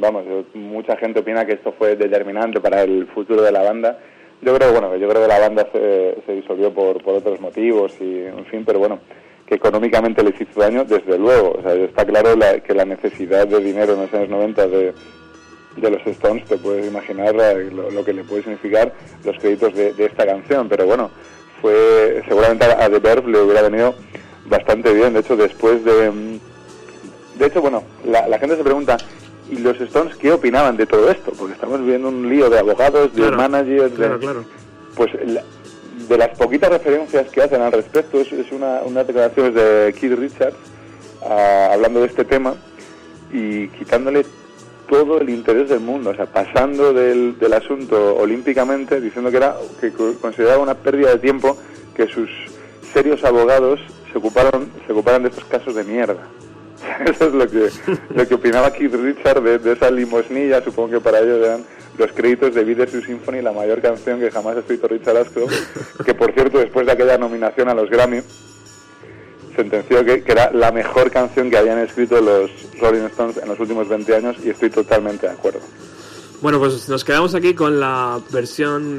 vamos, mucha gente opina que esto fue determinante para el futuro de la banda. Yo creo, bueno, yo creo que la banda se, disolvió por, por otros motivos y, en fin, pero bueno, que económicamente les hizo daño, desde luego. O sea, está claro la- que la necesidad de dinero en los años 90 de, los Stones, te puedes imaginar lo, lo que le puede significar los créditos de, de esta canción, pero bueno, fue seguramente a, a The Verve le hubiera venido bastante bien. De hecho, después de... De hecho, bueno, la, la gente se pregunta, ¿y los Stones qué opinaban de todo esto? Porque estamos viviendo un lío de abogados, de Claro, managers, de- Claro, pues la- de las poquitas referencias que hacen al respecto es, es una, unas declaraciones de Keith Richards ah, hablando de este tema y quitándole todo el interés del mundo, o sea, pasando del, del asunto olímpicamente, diciendo que era que co- consideraba una pérdida de tiempo que sus serios abogados se ocuparon se ocuparan de estos casos de mierda. Eso es lo que lo que opinaba Keith Richards de, esa limosnilla, supongo que para ellos eran los créditos de the Sweet Symphony, la mayor canción que jamás ha escrito Richard Ashcroft, que por cierto después de aquella nominación a los Grammy sentenció que, que era la mejor canción que habían escrito los Rolling Stones en los últimos 20 años y estoy totalmente de acuerdo. Bueno, pues nos quedamos aquí con la versión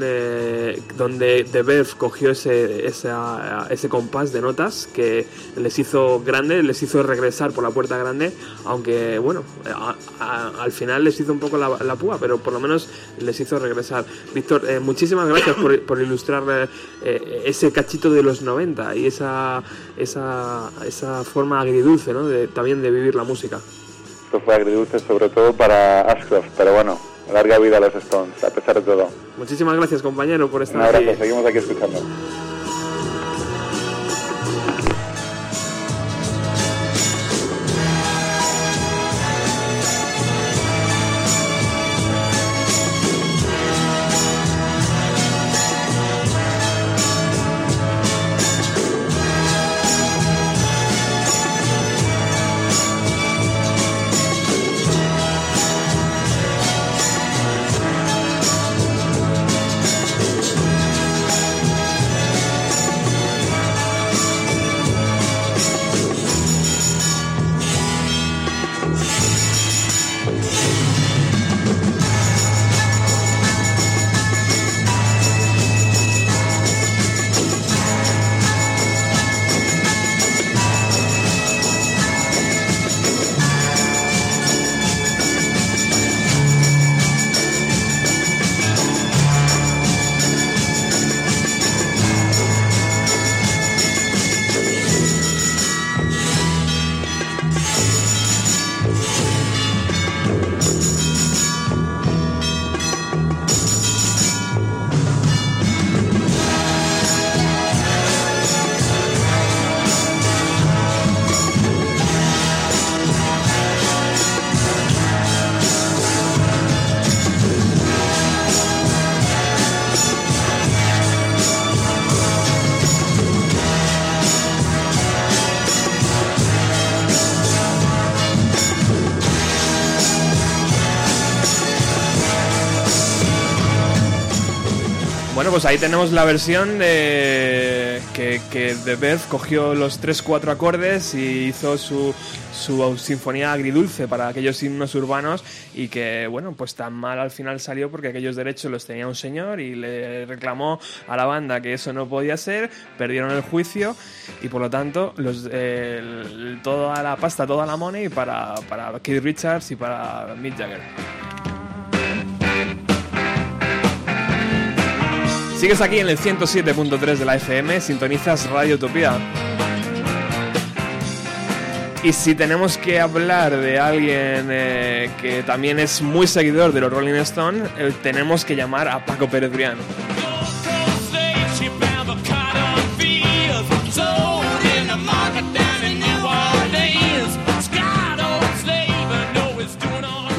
donde The Bev cogió ese, esa- ese compás de notas que les hizo grande, les hizo regresar por la puerta grande, aunque bueno, a- a- al final les hizo un poco la, la púa, pero por lo menos les hizo regresar. Víctor, eh, muchísimas gracias por, por ilustrar eh, ese cachito de los 90 y esa, esa, esa forma agridulce ¿no? de, también de vivir la música. Esto fue agridulce sobre todo para Ashcroft, pero bueno, larga vida a los Stones, a pesar de todo. Muchísimas gracias compañero por Un estar abrazo, aquí. seguimos aquí escuchando. Pues ahí tenemos la versión de que, que The Bev cogió los 3-4 acordes y hizo su, su sinfonía agridulce para aquellos himnos urbanos y que, bueno, pues tan mal al final salió porque aquellos derechos los tenía un señor y le reclamó a la banda que eso no podía ser, perdieron el juicio y por lo tanto los, eh, toda la pasta, toda la money para, para Keith Richards y para Mick Jagger. Sigues aquí en el 107.3 de la FM, sintonizas Radio Utopía. Y si tenemos que hablar de alguien eh, que también es muy seguidor de los Rolling Stones, eh, tenemos que llamar a Paco Pérez Brián.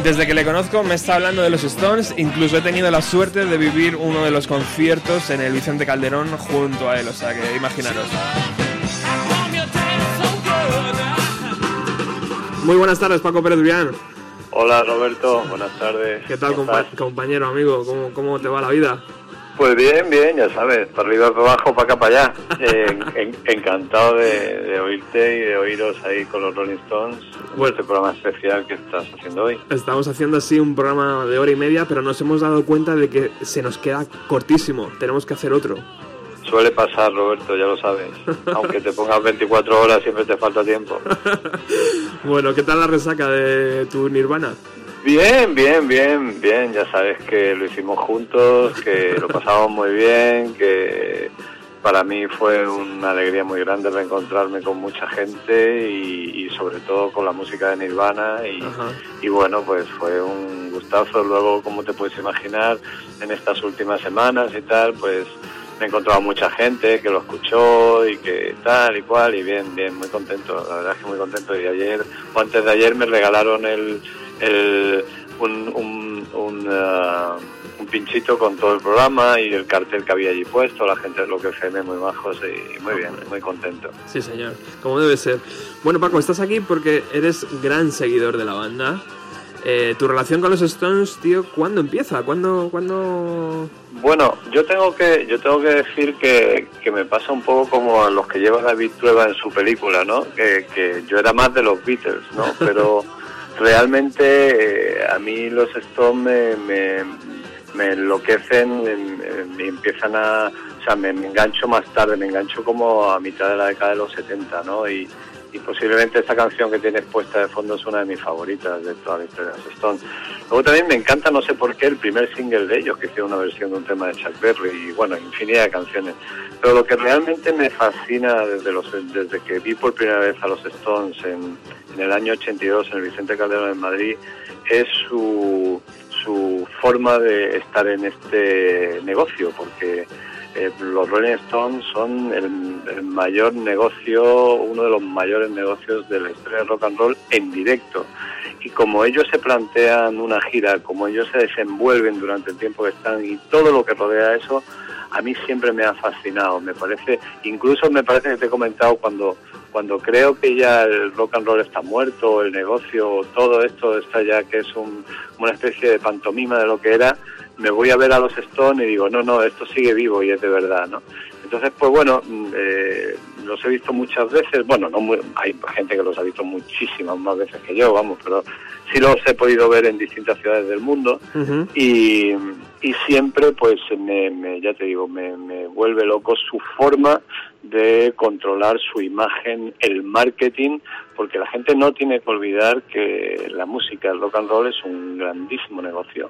Desde que le conozco me está hablando de los Stones, incluso he tenido la suerte de vivir uno de los conciertos en el Vicente Calderón junto a él, o sea que imaginaros. Muy buenas tardes, Paco Pérez Brián. Hola Roberto, buenas tardes. ¿Qué tal, ¿Cómo compa- estás? compañero, amigo? ¿Cómo, ¿Cómo te va la vida? Pues bien, bien, ya sabes, para arriba, para abajo, para acá, para allá. Eh, en- encantado de, de oírte y de oíros ahí con los Rolling Stones en Bueno. este programa especial que estás haciendo hoy. Estamos haciendo así un programa de hora y media, pero nos hemos dado cuenta de que se nos queda cortísimo. Tenemos que hacer otro. Suele pasar, Roberto, ya lo sabes. Aunque te pongas 24 horas, siempre te falta tiempo. Bueno, ¿qué tal la resaca de tu Nirvana? Bien, bien, bien, bien. Ya sabes que lo hicimos juntos, que lo pasamos muy bien, que para mí fue una alegría muy grande reencontrarme con mucha gente y, y sobre todo con la música de Nirvana y bueno, pues fue un gustazo. Luego, como te puedes imaginar, en estas últimas semanas y tal, pues me he encontrado mucha gente que lo escuchó y que tal y cual y bien, bien, muy contento. La verdad es que muy contento. Y ayer o antes de ayer me regalaron el, el un, un, un, ah, un pinchito con todo el programa y el cartel que había allí puesto. La gente de lo que FM muy bajos y muy bien, muy contento. Sí, señor, como debe ser. Bueno, Paco, estás aquí porque eres gran seguidor de la banda. Eh, tu relación con los Stones, tío, ¿cuándo empieza? ¿Cuándo, cuándo... Bueno, yo tengo que yo tengo que decir que, que me pasa un poco como a los que lleva David Trueba en su película, ¿no? Que, que yo era más de los Beatles, ¿no? Pero realmente eh, a mí los Stones me, me, enloquecen me, me empiezan a o sea me, me engancho más tarde me engancho como a mitad de la década de los 70 no y, y posiblemente esta canción que tienes puesta de fondo es una de mis favoritas de toda la historia de los Stones. Luego también me encanta, no sé por qué, el primer single de ellos, que hicieron una versión de un tema de Chuck Berry, y bueno, infinidad de canciones. Pero lo que realmente me fascina desde, los, desde que vi por primera vez a los Stones en, en el año 82 en el Vicente Calderón en Madrid es su, su forma de estar en este negocio, porque eh, los Rolling Stones son el, mayor negocio, uno de los mayores negocios de la historia del rock and roll en directo. Y como ellos se plantean una gira, como ellos se desenvuelven durante el tiempo que están y todo lo que rodea eso, a mí siempre me ha fascinado. Me parece, incluso me parece que te he comentado cuando cuando creo que ya el rock and roll está muerto, el negocio, todo esto está ya que es un, una especie de pantomima de lo que era, me voy a ver a los Stones y digo, no, no, esto sigue vivo y es de verdad, ¿no? Entonces, pues bueno, eh, los he visto muchas veces, bueno, no muy, hay gente que los ha visto muchísimas más veces que yo, vamos, pero sí los he podido ver en distintas ciudades del mundo uh -huh. y, y, siempre, pues, me, me, ya te digo, me, me vuelve loco su forma de controlar su imagen, el marketing, porque la gente no tiene que olvidar que la música, el rock and roll es un grandísimo negocio.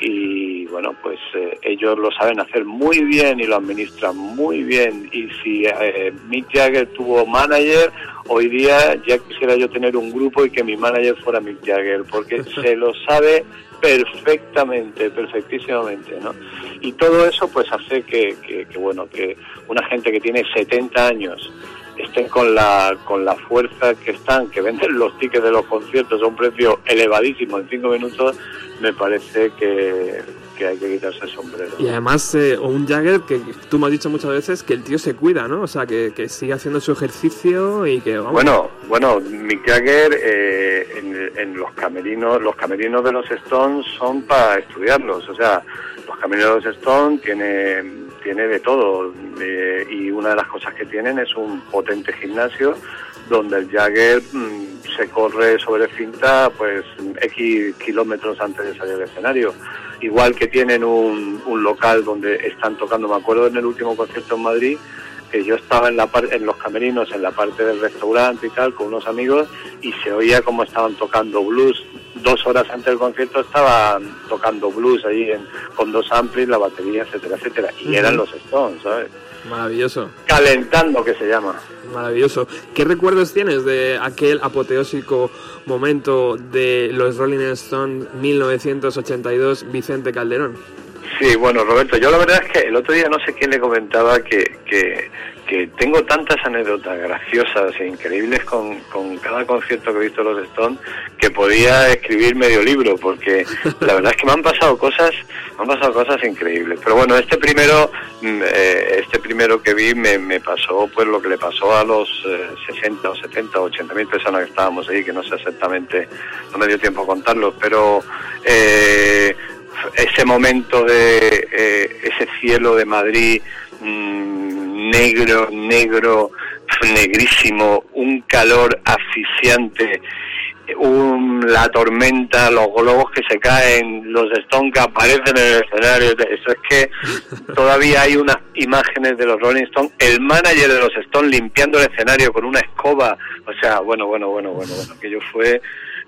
Y bueno, pues eh, ellos lo saben hacer muy bien y lo administran muy bien. Y si eh, Mick Jagger tuvo manager, hoy día ya quisiera yo tener un grupo y que mi manager fuera Mick Jagger, porque se lo sabe perfectamente, perfectísimamente, ¿no? Y todo eso pues hace que, que, que, bueno, que una gente que tiene 70 años estén con la con la fuerza que están, que venden los tickets de los conciertos a un precio elevadísimo en cinco minutos, me parece que, que hay que quitarse el sombrero. Y además, eh, un Jagger que tú me has dicho muchas veces que el tío se cuida, ¿no? O sea, que, que sigue haciendo su ejercicio y que vamos. Bueno, bueno, Mick Jagger eh, en, en, los camerinos, los camerinos de los Stones son para estudiarlos, o sea, los camerinos de los Stones tienen tiene de todo eh, y una de las cosas que tienen es un potente gimnasio donde el Jagger mmm, se corre sobre cinta pues X kilómetros antes de salir al escenario. Igual que tienen un, un local donde están tocando, me acuerdo en el último concierto en Madrid, que yo estaba en la en los camerinos en la parte del restaurante y tal con unos amigos y se oía como estaban tocando blues. Dos horas antes del concierto estaban tocando blues ahí en, con dos amplis la batería etcétera etcétera. Y uh -huh. eran los Stones sabes maravilloso. Calentando que se llama. Maravilloso. Qué recuerdos tienes de aquel apoteósico momento de los Rolling Stones 1982 Vicente Calderón Sí, bueno, Roberto, yo la verdad es que el otro día no sé quién le comentaba que, que, que tengo tantas anécdotas graciosas e increíbles con, con, cada concierto que he visto de los Stones que podía escribir medio libro, porque la verdad es que me han pasado cosas, me han pasado cosas increíbles. Pero bueno, este primero, eh, este primero que vi me, me, pasó pues lo que le pasó a los eh, 60 o 70 o 80 mil personas que estábamos ahí, que no sé exactamente, no me dio tiempo a contarlo, pero eh, ese momento de eh, ese cielo de Madrid mmm, negro, negro, negrísimo, un calor asfixiante, un, la tormenta, los globos que se caen, los Stones que aparecen en el escenario, eso es que todavía hay unas imágenes de los Rolling Stones, el manager de los Stones limpiando el escenario con una escoba, o sea, bueno, bueno, bueno, bueno, bueno, aquello fue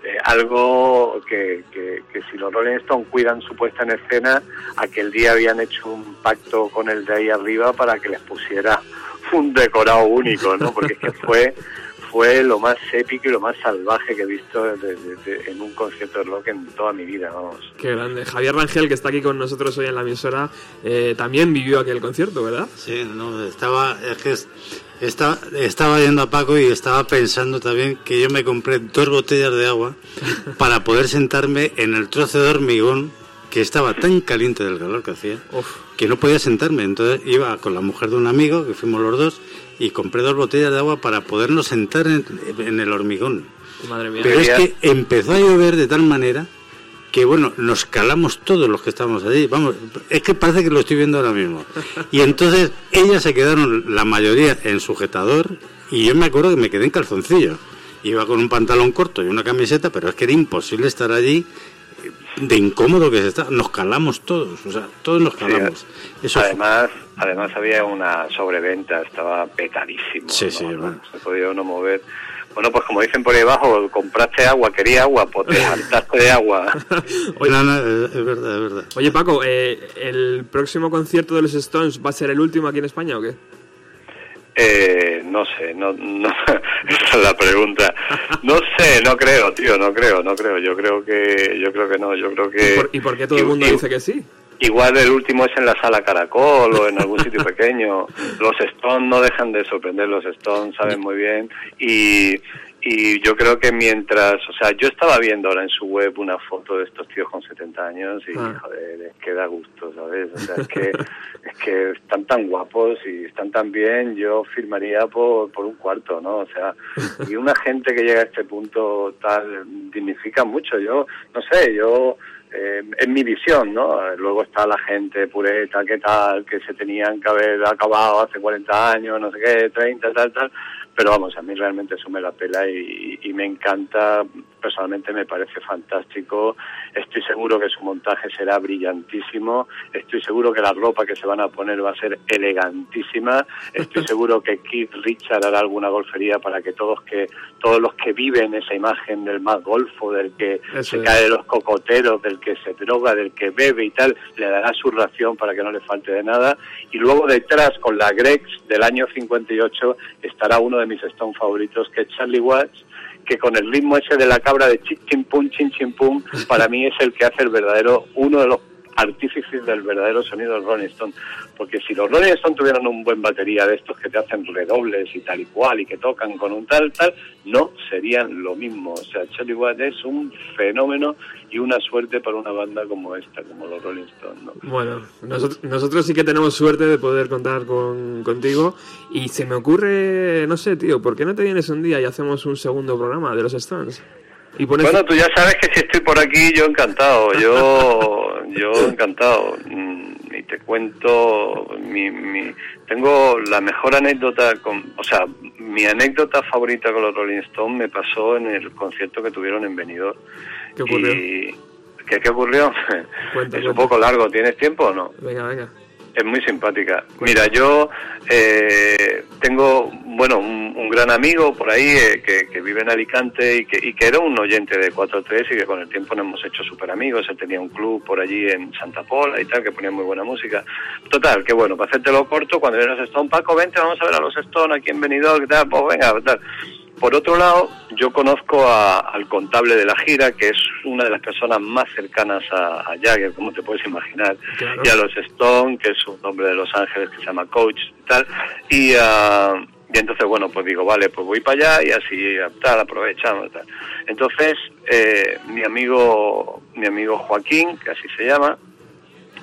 eh, algo que, que, que, si los Rolling Stones cuidan su puesta en escena, aquel día habían hecho un pacto con el de ahí arriba para que les pusiera un decorado único, ¿no? Porque es que fue fue lo más épico y lo más salvaje que he visto de, de, de, en un concierto de rock en toda mi vida, vamos. Qué grande. Javier Rangel, que está aquí con nosotros hoy en la emisora, eh, también vivió aquel concierto, ¿verdad? Sí, no, estaba, es que estaba, estaba yendo a Paco y estaba pensando también que yo me compré dos botellas de agua para poder sentarme en el trozo de hormigón que estaba tan caliente del calor que hacía Uf. que no podía sentarme. Entonces iba con la mujer de un amigo, que fuimos los dos, y compré dos botellas de agua para podernos sentar en, en el hormigón. Madre mía. Pero es que empezó a llover de tal manera que bueno, nos calamos todos los que estábamos allí. Vamos, es que parece que lo estoy viendo ahora mismo. Y entonces ellas se quedaron, la mayoría, en sujetador, y yo me acuerdo que me quedé en calzoncillo. Iba con un pantalón corto y una camiseta, pero es que era imposible estar allí eh, de incómodo que se está. Nos calamos todos, o sea, todos nos calamos. Eso además, además había una sobreventa, estaba petadísimo. Sí, ¿no? sí, No se podía uno mover. Bueno, pues como dicen por ahí abajo, compraste agua, quería agua, pues te saltaste de agua. No, no, es verdad, es verdad. Oye, Paco, eh, ¿el próximo concierto de los Stones va a ser el último aquí en España o qué? Eh, no sé, no, no, esa es la pregunta. No sé, no creo, tío, no creo, no creo. Yo creo que, yo creo que no, yo creo que. ¿Y por, y por qué todo el mundo dice que sí? Igual el último es en la sala Caracol o en algún sitio pequeño. Los Stones no dejan de sorprender, los Stones saben muy bien. Y, y yo creo que mientras, o sea, yo estaba viendo ahora en su web una foto de estos tíos con 70 años y, Ah. joder, es que da gusto, ¿sabes? O sea, es que, es que están tan guapos y están tan bien, yo firmaría por, por un cuarto, ¿no? O sea, y una gente que llega a este punto tal dignifica mucho. Yo, no sé, yo eh, es mi visión, ¿no? Luego está la gente pureta, que tal, que se tenían que haber acabado hace 40 años, no sé qué, 30, tal, tal. Pero vamos, a mí realmente eso me la pela y, y me encanta, personalmente me parece fantástico. Estoy seguro que su montaje será brillantísimo. Estoy seguro que la ropa que se van a poner va a ser elegantísima. Estoy seguro que Keith Richard hará alguna golfería para que todos que todos los que viven esa imagen del más golfo, del que Eso se es. cae de los cocoteros, del que se droga, del que bebe y tal, le dará su ración para que no le falte de nada. Y luego detrás, con la Grex del año 58, estará uno de mis Stone favoritos, que es Charlie Watts, que con el ritmo ese de la cabra de chin chin pum, chin chin pum, para mí es el que hace el verdadero, uno de los artífices del verdadero sonido del Rolling Stone. Porque si los Rolling Stone tuvieran un buen batería de estos que te hacen redobles y tal y cual y que tocan con un tal, tal, no serían lo mismo. O sea, Charlie Watts es un fenómeno y una suerte para una banda como esta, como los Rolling Stones, ¿no? Bueno, nosotros, nosotros sí que tenemos suerte de poder contar con, contigo y se me ocurre, no sé, tío, ¿por qué no te vienes un día y hacemos un segundo programa de los Stones? Y pones... Bueno, tú ya sabes que si estoy por aquí, yo encantado, yo, yo encantado. Mm, Y te cuento, mi, mi, tengo la mejor anécdota, con, o sea, mi anécdota favorita con los Rolling Stones me pasó en el concierto que tuvieron en Benidorm. ¿Qué ocurrió? Y, ¿qué, ¿Qué ocurrió? Cuenta, es un poco largo, ¿tienes tiempo o no? Venga, venga. Es muy simpática. Mira, yo eh, tengo, bueno, un, un gran amigo por ahí eh, que, que vive en Alicante y que, y que era un oyente de 4-3 y que con el tiempo nos hemos hecho súper amigos. Él tenía un club por allí en Santa Pola y tal, que ponía muy buena música. Total, que bueno, para hacértelo corto, cuando vienen los Stone, Paco, vente, vamos a ver a los Stone aquí en Benidorm, que tal, pues venga, tal. Por otro lado, yo conozco a- al contable de la gira, que es una de las personas más cercanas a, a Jagger, como te puedes imaginar, Claro. y a los Stone, que es un hombre de Los Ángeles que se llama Coach y tal. Y, ah, y entonces, bueno, pues digo, vale, pues voy para allá y así tal, aprovechamos. Tal. Entonces, eh, mi amigo mi amigo Joaquín, que así se llama,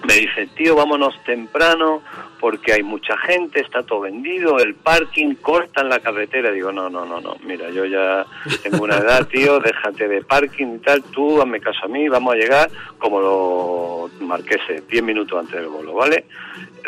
me dice, tío, vámonos temprano porque hay mucha gente, está todo vendido, el parking, cortan la carretera. Digo, no, no, no, no, mira, yo ya tengo una edad, tío, déjate de parking y tal, tú hazme caso a mí, vamos a llegar como lo marquese, 10 minutos antes del bolo, ¿vale?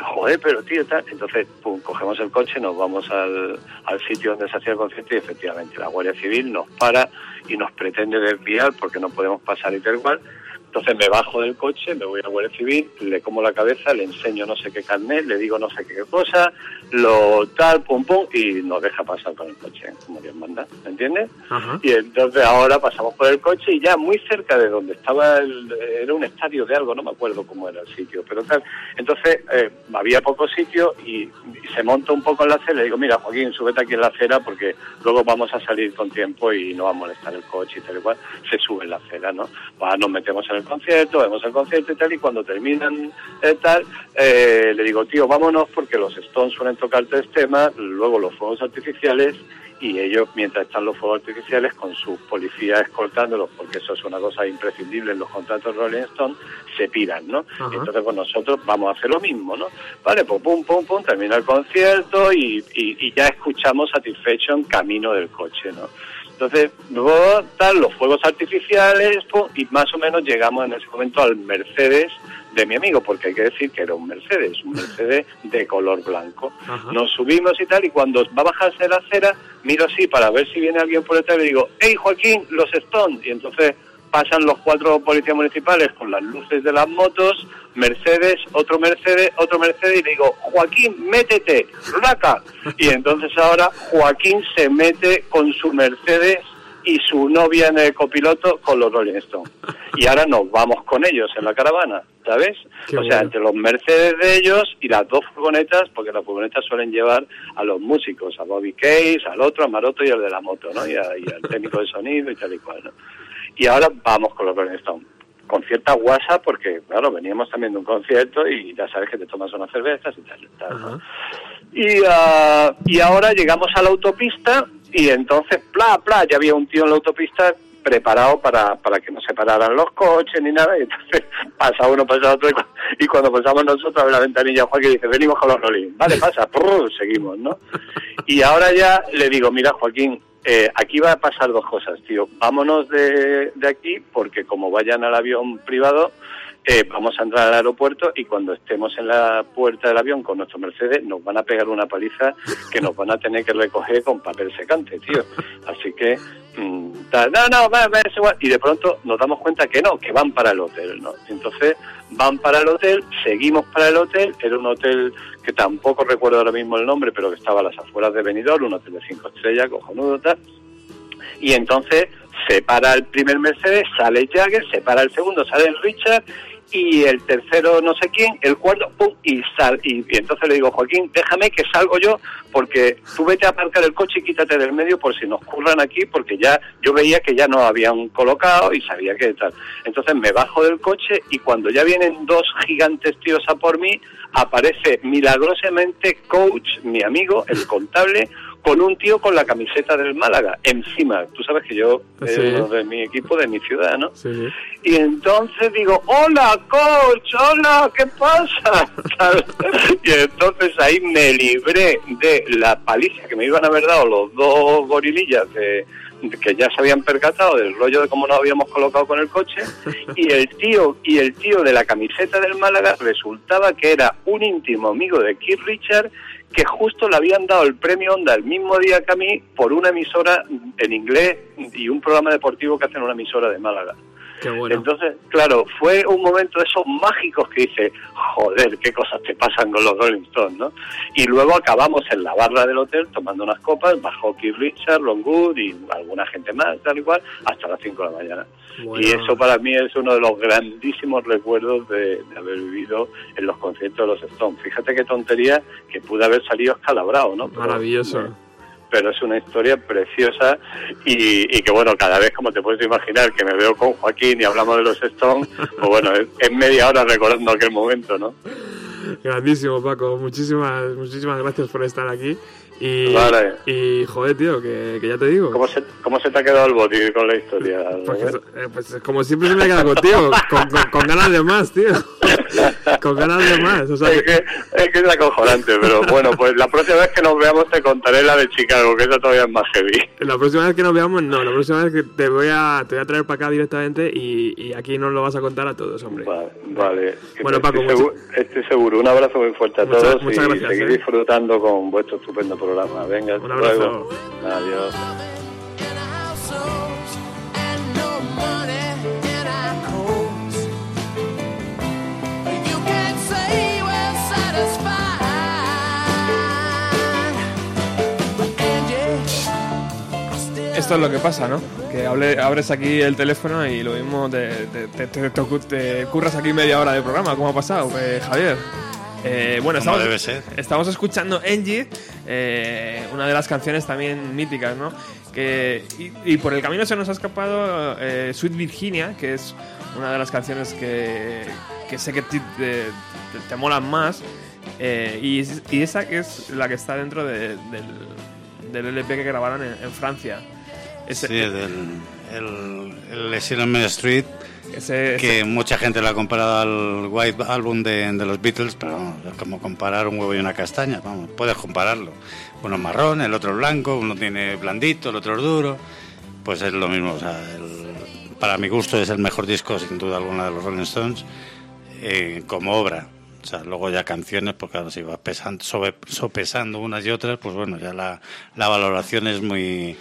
Joder, pero tío, tal. Entonces, pum, cogemos el coche, nos vamos al, al sitio donde se hacía el concierto y efectivamente la Guardia Civil nos para y nos pretende desviar porque no podemos pasar y tal cual. Entonces me bajo del coche, me voy a la Guardia Civil, le como la cabeza, le enseño no sé qué carnet, le digo no sé qué cosa, lo tal, pum pum, y nos deja pasar con el coche, como Dios manda, ¿me entiendes? Ajá. Y entonces ahora pasamos por el coche y ya muy cerca de donde estaba, el, era un estadio de algo, no me acuerdo cómo era el sitio, pero tal. Entonces eh, había poco sitio y, y se monta un poco en la acera. Le digo, mira, Joaquín, súbete aquí en la acera porque luego vamos a salir con tiempo y no va a molestar el coche y tal y cual. Se sube en la acera, ¿no? Va, nos metemos en el concierto, vemos el concierto y tal, y cuando terminan eh, tal, eh, le digo, tío, vámonos porque los Stones suelen tocar tres temas, luego los fuegos artificiales y ellos, mientras están los fuegos artificiales, con sus policías escoltándolos, porque eso es una cosa imprescindible en los contratos Rolling Stone, se piran, ¿no? Ajá. Entonces, pues nosotros vamos a hacer lo mismo, ¿no? Vale, pues pum, pum, pum, termina el concierto y, y, y ya escuchamos Satisfaction camino del coche, ¿no? Entonces, luego tal, los fuegos artificiales, y más o menos llegamos en ese momento al Mercedes de mi amigo, porque hay que decir que era un Mercedes, un Mercedes de color blanco. Ajá. Nos subimos y tal, y cuando va a bajarse la acera, miro así para ver si viene alguien por detrás y le digo, hey Joaquín, los Stones. Y entonces pasan los cuatro policías municipales con las luces de las motos, Mercedes, otro Mercedes, otro Mercedes, y le digo, Joaquín, métete, raca. Y entonces ahora Joaquín se mete con su Mercedes y su novia en el copiloto con los Rolling Stones. Y ahora nos vamos con ellos en la caravana, ¿sabes? Qué o sea, bueno. entre los Mercedes de ellos y las dos furgonetas, porque las furgonetas suelen llevar a los músicos, a Bobby Case, al otro, a Maroto y al de la moto, ¿no? Y, a- y al técnico de sonido y tal y cual, ¿no? Y ahora vamos con los Rolling Stones. Con cierta guasa, porque, claro, veníamos también de un concierto y ya sabes que te tomas unas cervezas y tal. y tal. Ajá. Y, ah, y ahora llegamos a la autopista y entonces, pla, pla, ya había un tío en la autopista preparado para, para que no se pararan los coches ni nada. Y entonces pasa uno, pasa otro. Y, cu- y cuando pasamos nosotros a ver la ventanilla, Joaquín dice, venimos con los rolling. Vale, pasa, prrr, seguimos, ¿no? Y ahora ya le digo, mira, Joaquín, eh, aquí va a pasar dos cosas, tío. Vámonos de, de aquí porque como vayan al avión privado, eh, vamos a entrar al aeropuerto y cuando estemos en la puerta del avión con nuestro Mercedes nos van a pegar una paliza que nos van a tener que recoger con papel secante, tío. Así que, mm, tal, no, no, va, va, es igual. Y de pronto nos damos cuenta que no, que van para el hotel, ¿no? Entonces van para el hotel, seguimos para el hotel, era un hotel que tampoco recuerdo ahora mismo el nombre, pero que estaba a las afueras de Benidorm, un hotel de cinco estrellas, cojonudo, tal y entonces se para el primer Mercedes, sale Jagger, se para el segundo, sale Richard y el tercero no sé quién, el cuarto, pum, y sal y, entonces le digo, Joaquín, déjame que salgo yo porque tú vete a aparcar el coche y quítate del medio por si nos curran aquí porque ya yo veía que ya no habían colocado y sabía que tal. Entonces me bajo del coche y cuando ya vienen dos gigantes tíos a por mí, aparece milagrosamente Coach, mi amigo, el contable, con un tío con la camiseta del Málaga encima. Tú sabes que yo Sí. soy uno de mi equipo, de mi ciudad, ¿no? Sí. Y entonces digo, hola, coach, hola, ¿qué pasa? Y entonces ahí me libré de la paliza que me iban a haber dado los dos gorilillas de que ya se habían percatado del rollo de cómo nos habíamos colocado con el coche y el tío y el tío de la camiseta del Málaga resultaba que era un íntimo amigo de Keith Richard que justo le habían dado el premio Onda el mismo día que a mí por una emisora en inglés y un programa deportivo que hacen una emisora de Málaga. Qué bueno. Entonces, claro, fue un momento de esos mágicos que dice, joder, qué cosas te pasan con los Rolling Stones, ¿no? Y luego acabamos en la barra del hotel tomando unas copas, bajó Keith Richard, Ron Wood y alguna gente más, tal y cual, hasta las 5 de la mañana. Bueno. Y eso para mí es uno de los grandísimos recuerdos de, de haber vivido en los conciertos de los Stones. Fíjate qué tontería que pude haber salido escalabrado, ¿no? Maravilloso. pero es una historia preciosa y, y que bueno, cada vez como te puedes imaginar que me veo con Joaquín y hablamos de los Stones, pues bueno, es media hora recordando aquel momento, ¿no? Grandísimo, Paco. Muchísimas, muchísimas gracias por estar aquí. Y, Vale. y joder, tío, que, que ya te digo. ¿Cómo se, cómo se te ha quedado el boti con la historia? Pues, que- eh, pues como siempre se me queda contigo, con, con- con ganas de más, tío. con ganas de más. O sea, es, que, es que es acojonante, pero bueno, pues la próxima vez que nos veamos te contaré la de Chicago, que esa todavía es más heavy. la próxima vez que nos veamos, no, la próxima vez que te voy a, te voy a traer para acá directamente y, y aquí nos lo vas a contar a todos, hombre. Vale, vale. Bueno, estoy, Paco, mucho- seguro, estoy seguro. Un abrazo muy fuerte a Muchas- todos muchas y gracias, seguir ¿eh? disfrutando con vuestro estupendo programa. Venga, Un abrazo. luego. Adiós. Esto es lo que pasa, ¿no? Que hable- abres aquí el teléfono y lo mismo te, te, te- te- te ocu- te curras aquí media hora de programa. ¿Cómo ha pasado, eh, Javier? Eh, bueno, estamos, debe ser. estamos escuchando Angie, eh, una de las canciones también míticas, ¿no? Que, y, y por el camino se nos ha escapado eh, Sweet Virginia, que es una de las canciones que, que sé que te, te- te molan más. y, y esa que es la que está dentro de- del, del LP que grabaron en, en Francia. Ese- Sí, del el, el Street, ese- que mucha gente lo ha comparado al White Album de, los Beatles, pero es como comparar un huevo y una castaña, vamos, puedes compararlo. Uno es marrón, el otro es blanco, uno tiene blandito, el otro es duro, pues es lo mismo, o sea, para mi gusto es el mejor disco sin duda alguna de los Rolling Stones eh, como obra. O sea, luego ya canciones, porque claro, si vas pesando, sopesando unas y otras, pues bueno, ya la, la valoración es muy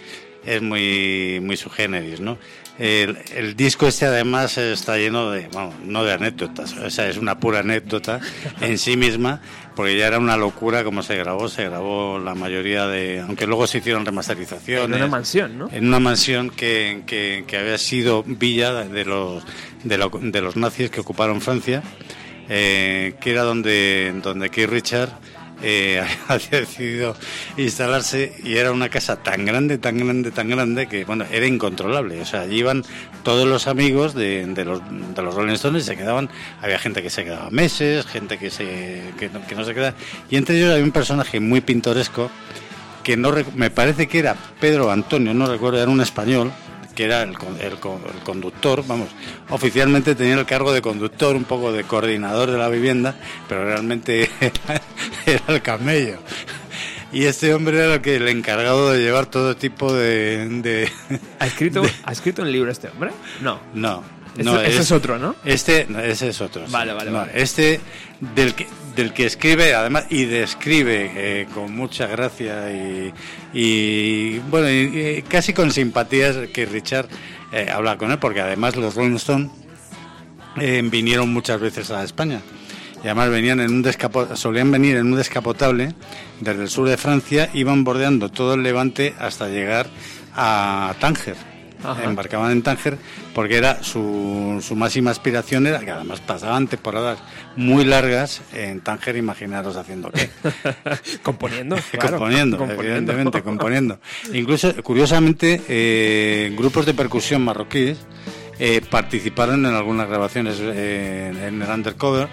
es muy muy su generis, ¿no? El, el disco este además está lleno de, vamos, no de anécdotas, o sea, es una pura anécdota en sí misma, porque ya era una locura como se grabó, se grabó la mayoría de, aunque luego se hicieron remasterizaciones. En una mansión, ¿no? En una mansión que, que, que había sido villa de los, de, lo- de los nazis que ocuparon Francia, eh, que era donde, donde Keith Richard eh, había decidido instalarse y era una casa tan grande, tan grande, tan grande que bueno, era incontrolable. O sea, allí iban todos los amigos de, de los, de los Rolling Stones y se quedaban, había gente que se quedaba meses, gente que, se, que, no, se quedaba. Y entre ellos había un personaje muy pintoresco que no me parece que era Pedro Antonio, no recuerdo, era un español, que era el, el el conductor, vamos, oficialmente tenía el cargo de conductor, un poco de coordinador de la vivienda, pero realmente era el camello. Y este hombre era el, que, el encargado de llevar todo tipo de... de- ¿Ha escrito, ¿Ha escrito un libro este hombre? No. no, Este- no, ese es otro, ¿no? Este, no, ese es otro. Vale, vale, No, vale. Este del que, del que escribe, además, y describe eh, con mucha gracia y, bueno, y- casi con simpatías que Richard eh, habla con él, porque además los Rolling Stones eh, vinieron muchas veces a España. Y además venían en un solían venir en un descapotable desde el sur de Francia, iban bordeando todo el Levante hasta llegar a Tánger. Ajá. Embarcaban en Tánger porque era su, su máxima aspiración era que además pasaban temporadas muy largas en Tánger, imaginaros haciendo qué. componiendo. claro, componiendo, evidentemente, componiendo. Incluso, curiosamente, eh, grupos de percusión marroquíes eh, participaron en algunas grabaciones eh, en el undercover.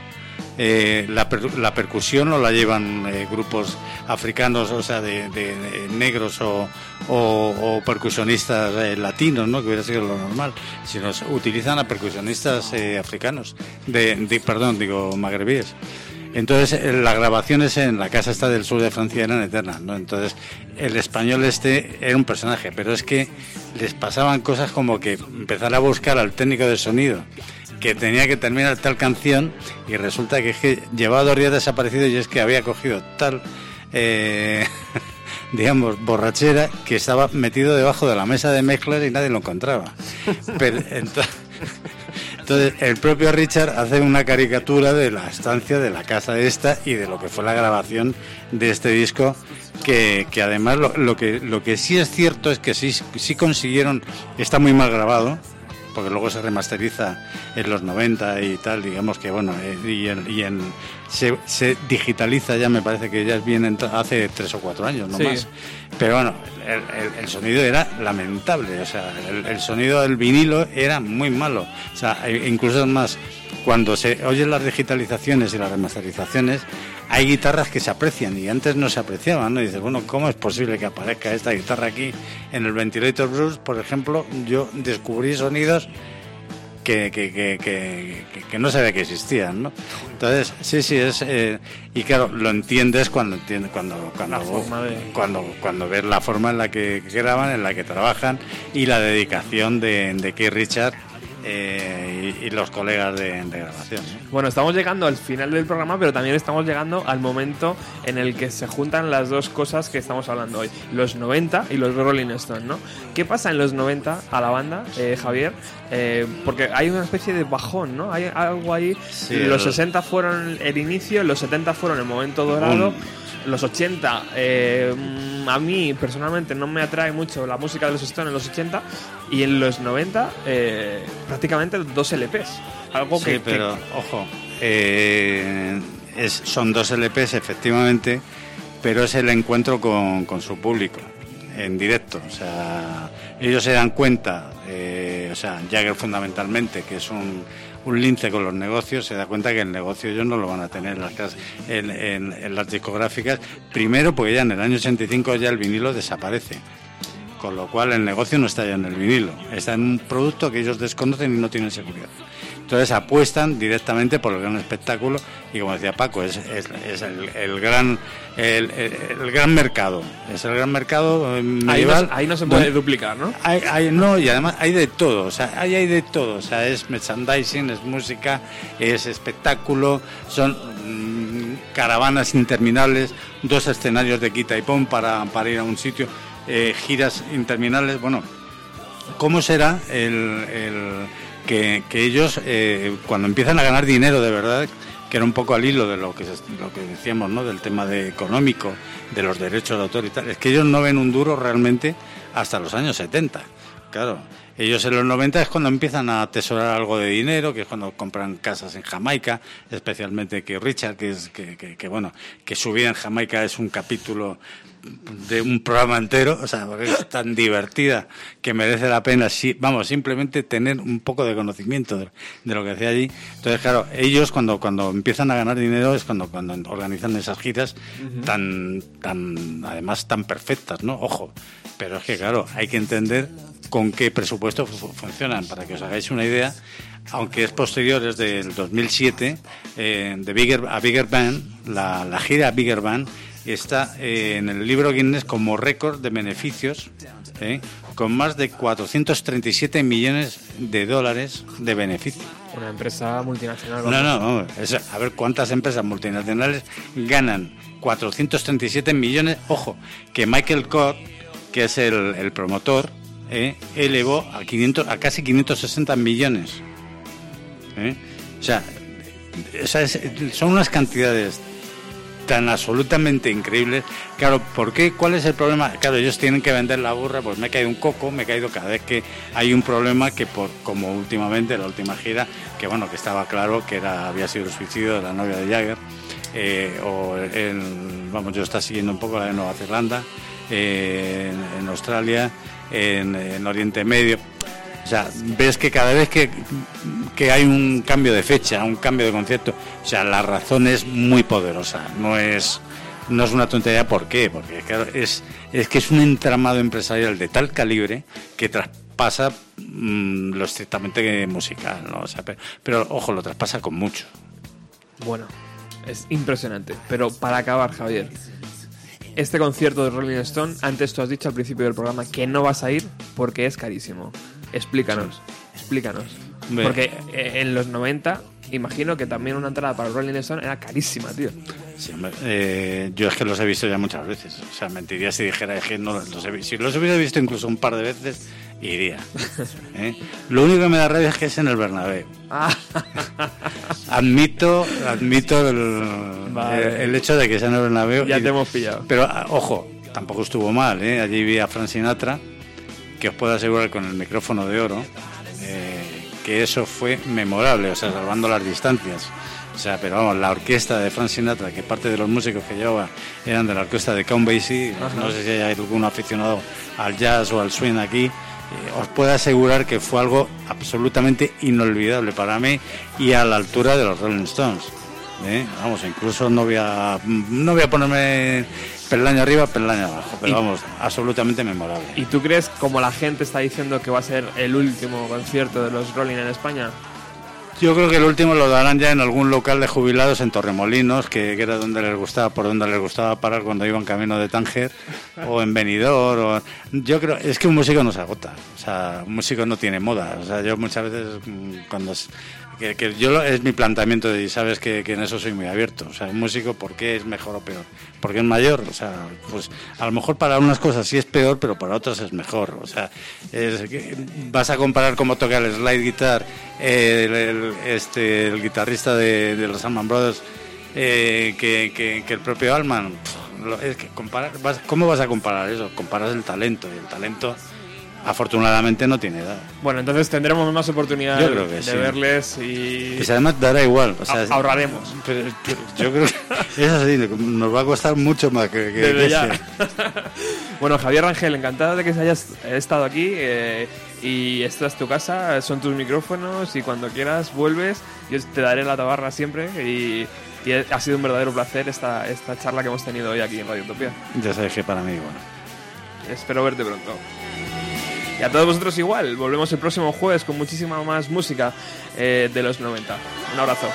Eh, la, per- la percusión no la llevan eh, grupos africanos, o sea, de, de- de negros o, o- o percusionistas eh, latinos, ¿no? que hubiera sido lo normal, sino utilizan a percusionistas eh, africanos, de, de- perdón, digo, magrebíes. Entonces, eh, las grabaciones en la casa esta del sur de Francia eran eternas, ¿no? Entonces, el español este era un personaje, pero es que les pasaban cosas como que empezar a buscar al técnico de sonido que tenía que terminar tal canción y resulta que, es que llevaba dos días desaparecido y es que había cogido tal, eh, digamos, borrachera que estaba metido debajo de la mesa de mezclas y nadie lo encontraba. Pero, entonces, entonces, el propio Richard hace una caricatura de la estancia de la casa esta y de lo que fue la grabación de este disco, que, que además lo, lo que, lo que sí es cierto es que sí, sí consiguieron, está muy mal grabado, porque luego se remasteriza en los 90 y tal, digamos que bueno, eh, y, en, y en- se, se digitaliza ya, me parece que ya es bien en- hace tres o cuatro años, no Sí. más. Pero bueno, el, el- el sonido era lamentable, o sea, el, el sonido del vinilo era muy malo. O sea, e- incluso más, cuando se oyen las digitalizaciones y las remasterizaciones, hay guitarras que se aprecian y antes no se apreciaban, ¿no? Y dices, bueno, ¿cómo es posible que aparezca esta guitarra aquí? En el Ventilator Blues, por ejemplo, yo descubrí sonidos que, que, que, que, no sabía que existían, ¿no? Entonces, sí, sí, es... eh, y claro, lo entiendes cuando entiendes, cuando, cuando, de- cuando, cuando ves la forma en la que graban, en la que trabajan y la dedicación de, de Keith Richard eh, y, y los colegas de, de grabación. ¿no? Bueno, estamos llegando al final del programa, pero también estamos llegando al momento en el que se juntan las dos cosas que estamos hablando hoy, los 90 y los Rolling Stones, ¿no? ¿Qué pasa en los 90 a la banda, eh, Javier? Eh, porque hay una especie de bajón, ¿no? Hay algo ahí. Sí, los el- 60 fueron el inicio, los 70 fueron el momento dorado. Los 80, eh, mm, a mí personalmente no me atrae mucho la música de los Stones en los 80 y en los 90 eh, prácticamente dos LPs. Algo Sí, que, que- pero ojo, eh, es, son dos LPs efectivamente, pero es el encuentro con, con su público en directo. O sea, ellos se dan cuenta, eh, sea, Jagger fundamentalmente, que es un, un lince con los negocios, se da cuenta que el negocio ellos no lo van a tener en las, en las discográficas. Primero, porque ya en el año 85 ya el vinilo desaparece. Con lo cual el negocio no está ya en el vinilo, está en un producto que ellos desconocen y no tienen seguridad. Entonces apuestan directamente por el gran espectáculo y como decía Paco, es, es- es el, el gran el, gran mercado. Es el gran mercado eh, Ahí no, ahí no se puede donde- duplicar, ¿no? hay, hay- no, y además hay de todo, o sea, ahí hay de todo, o sea, es merchandising, es música, es espectáculo, son mm, caravanas interminables, dos escenarios de quita y pon para, para ir a un sitio, eh, giras interminables, bueno, ¿cómo será el, que, ellos eh, cuando empiezan a ganar dinero de verdad, que era un poco al hilo de lo que, lo que decíamos, ¿no? del tema de económico, de los derechos de autor y tal, es que ellos no ven un duro realmente hasta los años 70. Claro, ellos en los 90 es cuando empiezan a atesorar algo de dinero, que es cuando compran casas en Jamaica, especialmente que Richard, que es que- que, bueno, que su vida en Jamaica es un capítulo de un programa entero, o sea, porque es tan divertida que merece la pena, sí, vamos, simplemente tener un poco de conocimiento de, de lo que hacía allí. Entonces, claro, ellos cuando, cuando empiezan a ganar dinero es cuando, cuando organizan esas giras tan, tan, además tan perfectas, ¿no? Ojo, pero es que, claro, hay que entender con qué presupuesto fu- funcionan, para que os hagáis una idea. Aunque es posterior, es del 2007, eh, de Bigger, a Bigger Band, la, la gira Bigger Band está eh, en el libro Guinness como récord de beneficios, eh, con más de 437 millones de dólares de beneficio. Una empresa multinacional. No, no, no, es- a ver cuántas empresas multinacionales ganan 437 millones. Ojo, que Michael Cott, que es el, el promotor, eh, elevó a, 500, a casi 560 millones. O sea, esa es- son unas cantidades tan absolutamente increíbles. Claro, ¿por qué? ¿Cuál es el problema? Claro, ellos tienen que vender la burra, pues me he caído un coco, me he caído cada vez que hay un problema que por como últimamente la última gira, que bueno, que estaba claro que era había sido el suicidio de la novia de Jagger eh, o el, vamos, yo está siguiendo un poco la de Nueva Zelanda, eh, en, Australia, en Oriente Medio. O sea, ves que cada vez que, que hay un cambio de fecha, un cambio de concepto, o sea, la razón es muy poderosa, no es, no es una tontería. ¿Por qué? Porque claro, es, es que es un entramado empresarial de tal calibre que traspasa mm, lo estrictamente musical, ¿no? O sea, pero, ojo, lo traspasa con mucho. Bueno, es impresionante. Pero para acabar, Javier, este concierto de Rolling Stone, antes tú has dicho al principio del programa que no vas a ir porque es carísimo. Explícanos, explícanos. Porque eh, en los 90, imagino que también una entrada para Rolling Stone era carísima, tío. Sí, hombre, eh, yo es que los he visto ya muchas veces. O sea, mentiría si dijera que no los he visto. Si los hubiera visto incluso un par de veces, iría. ¿eh? Lo único que me da rabia es que es en el Bernabéu. Ah, Admito, admito el, Vale. el hecho de que sea en el Bernabéu. ya Y- te hemos pillado. Pero, ah, ojo, tampoco estuvo mal, ¿eh? Allí vi a Frank Sinatra, que os puedo asegurar con el micrófono de oro, eh, que eso fue memorable, o sea, salvando las distancias. O sea, pero vamos, la orquesta de Frank Sinatra, que parte de los músicos que llevaba eran de la orquesta de Count Basie, no sé si hay algún aficionado al jazz o al swing aquí, eh, os puedo asegurar que fue algo absolutamente inolvidable para mí y a la altura de los Rolling Stones. ¿eh? Vamos, incluso no voy a no voy a ponerme peldaño arriba, peldaño abajo, pero Y- vamos, absolutamente memorable. ¿Y tú crees, como la gente está diciendo que va a ser el último concierto de los Rolling en España? Yo creo que el último lo darán ya en algún local de jubilados en Torremolinos, que, que era donde les gustaba, por donde les gustaba parar cuando iban camino de Tánger, o en Benidorm. O... Yo creo, es que un músico no se agota, o sea, un músico no tiene moda. O sea, yo muchas veces mm, cuando que, que yo es mi planteamiento y sabes que, en eso soy muy abierto. O sea, un músico, ¿por qué es mejor o peor? Porque es mayor, o sea, pues a lo mejor para unas cosas sí es peor, pero para otras es mejor. O sea, vas a comparar cómo toca el slide guitar el, este, el guitarrista de, los Allman Brothers eh, que, que- el propio lo- es que comparar, ¿Cómo vas a comparar eso? Comparas el talento y el talento afortunadamente no tiene edad. Bueno, entonces tendremos más oportunidad Yo creo que de sí. verles y Pues además dará igual. O sea, Ah- ahorraremos. pero yo- creo que es así, nos va a costar mucho más que, que- Desde ya. ese. bueno, Javier Rangel, encantado de que hayas estado aquí eh, y esta es tu casa, son tus micrófonos y cuando quieras vuelves. Yo te daré la tabarra siempre y, y ha sido un verdadero placer esta, esta charla que hemos tenido hoy aquí en Radio Utopía. Ya sabes que para mí, bueno. Espero verte pronto. Y a todos vosotros igual. Volvemos el próximo jueves con muchísima más música eh, de los 90. Un abrazo.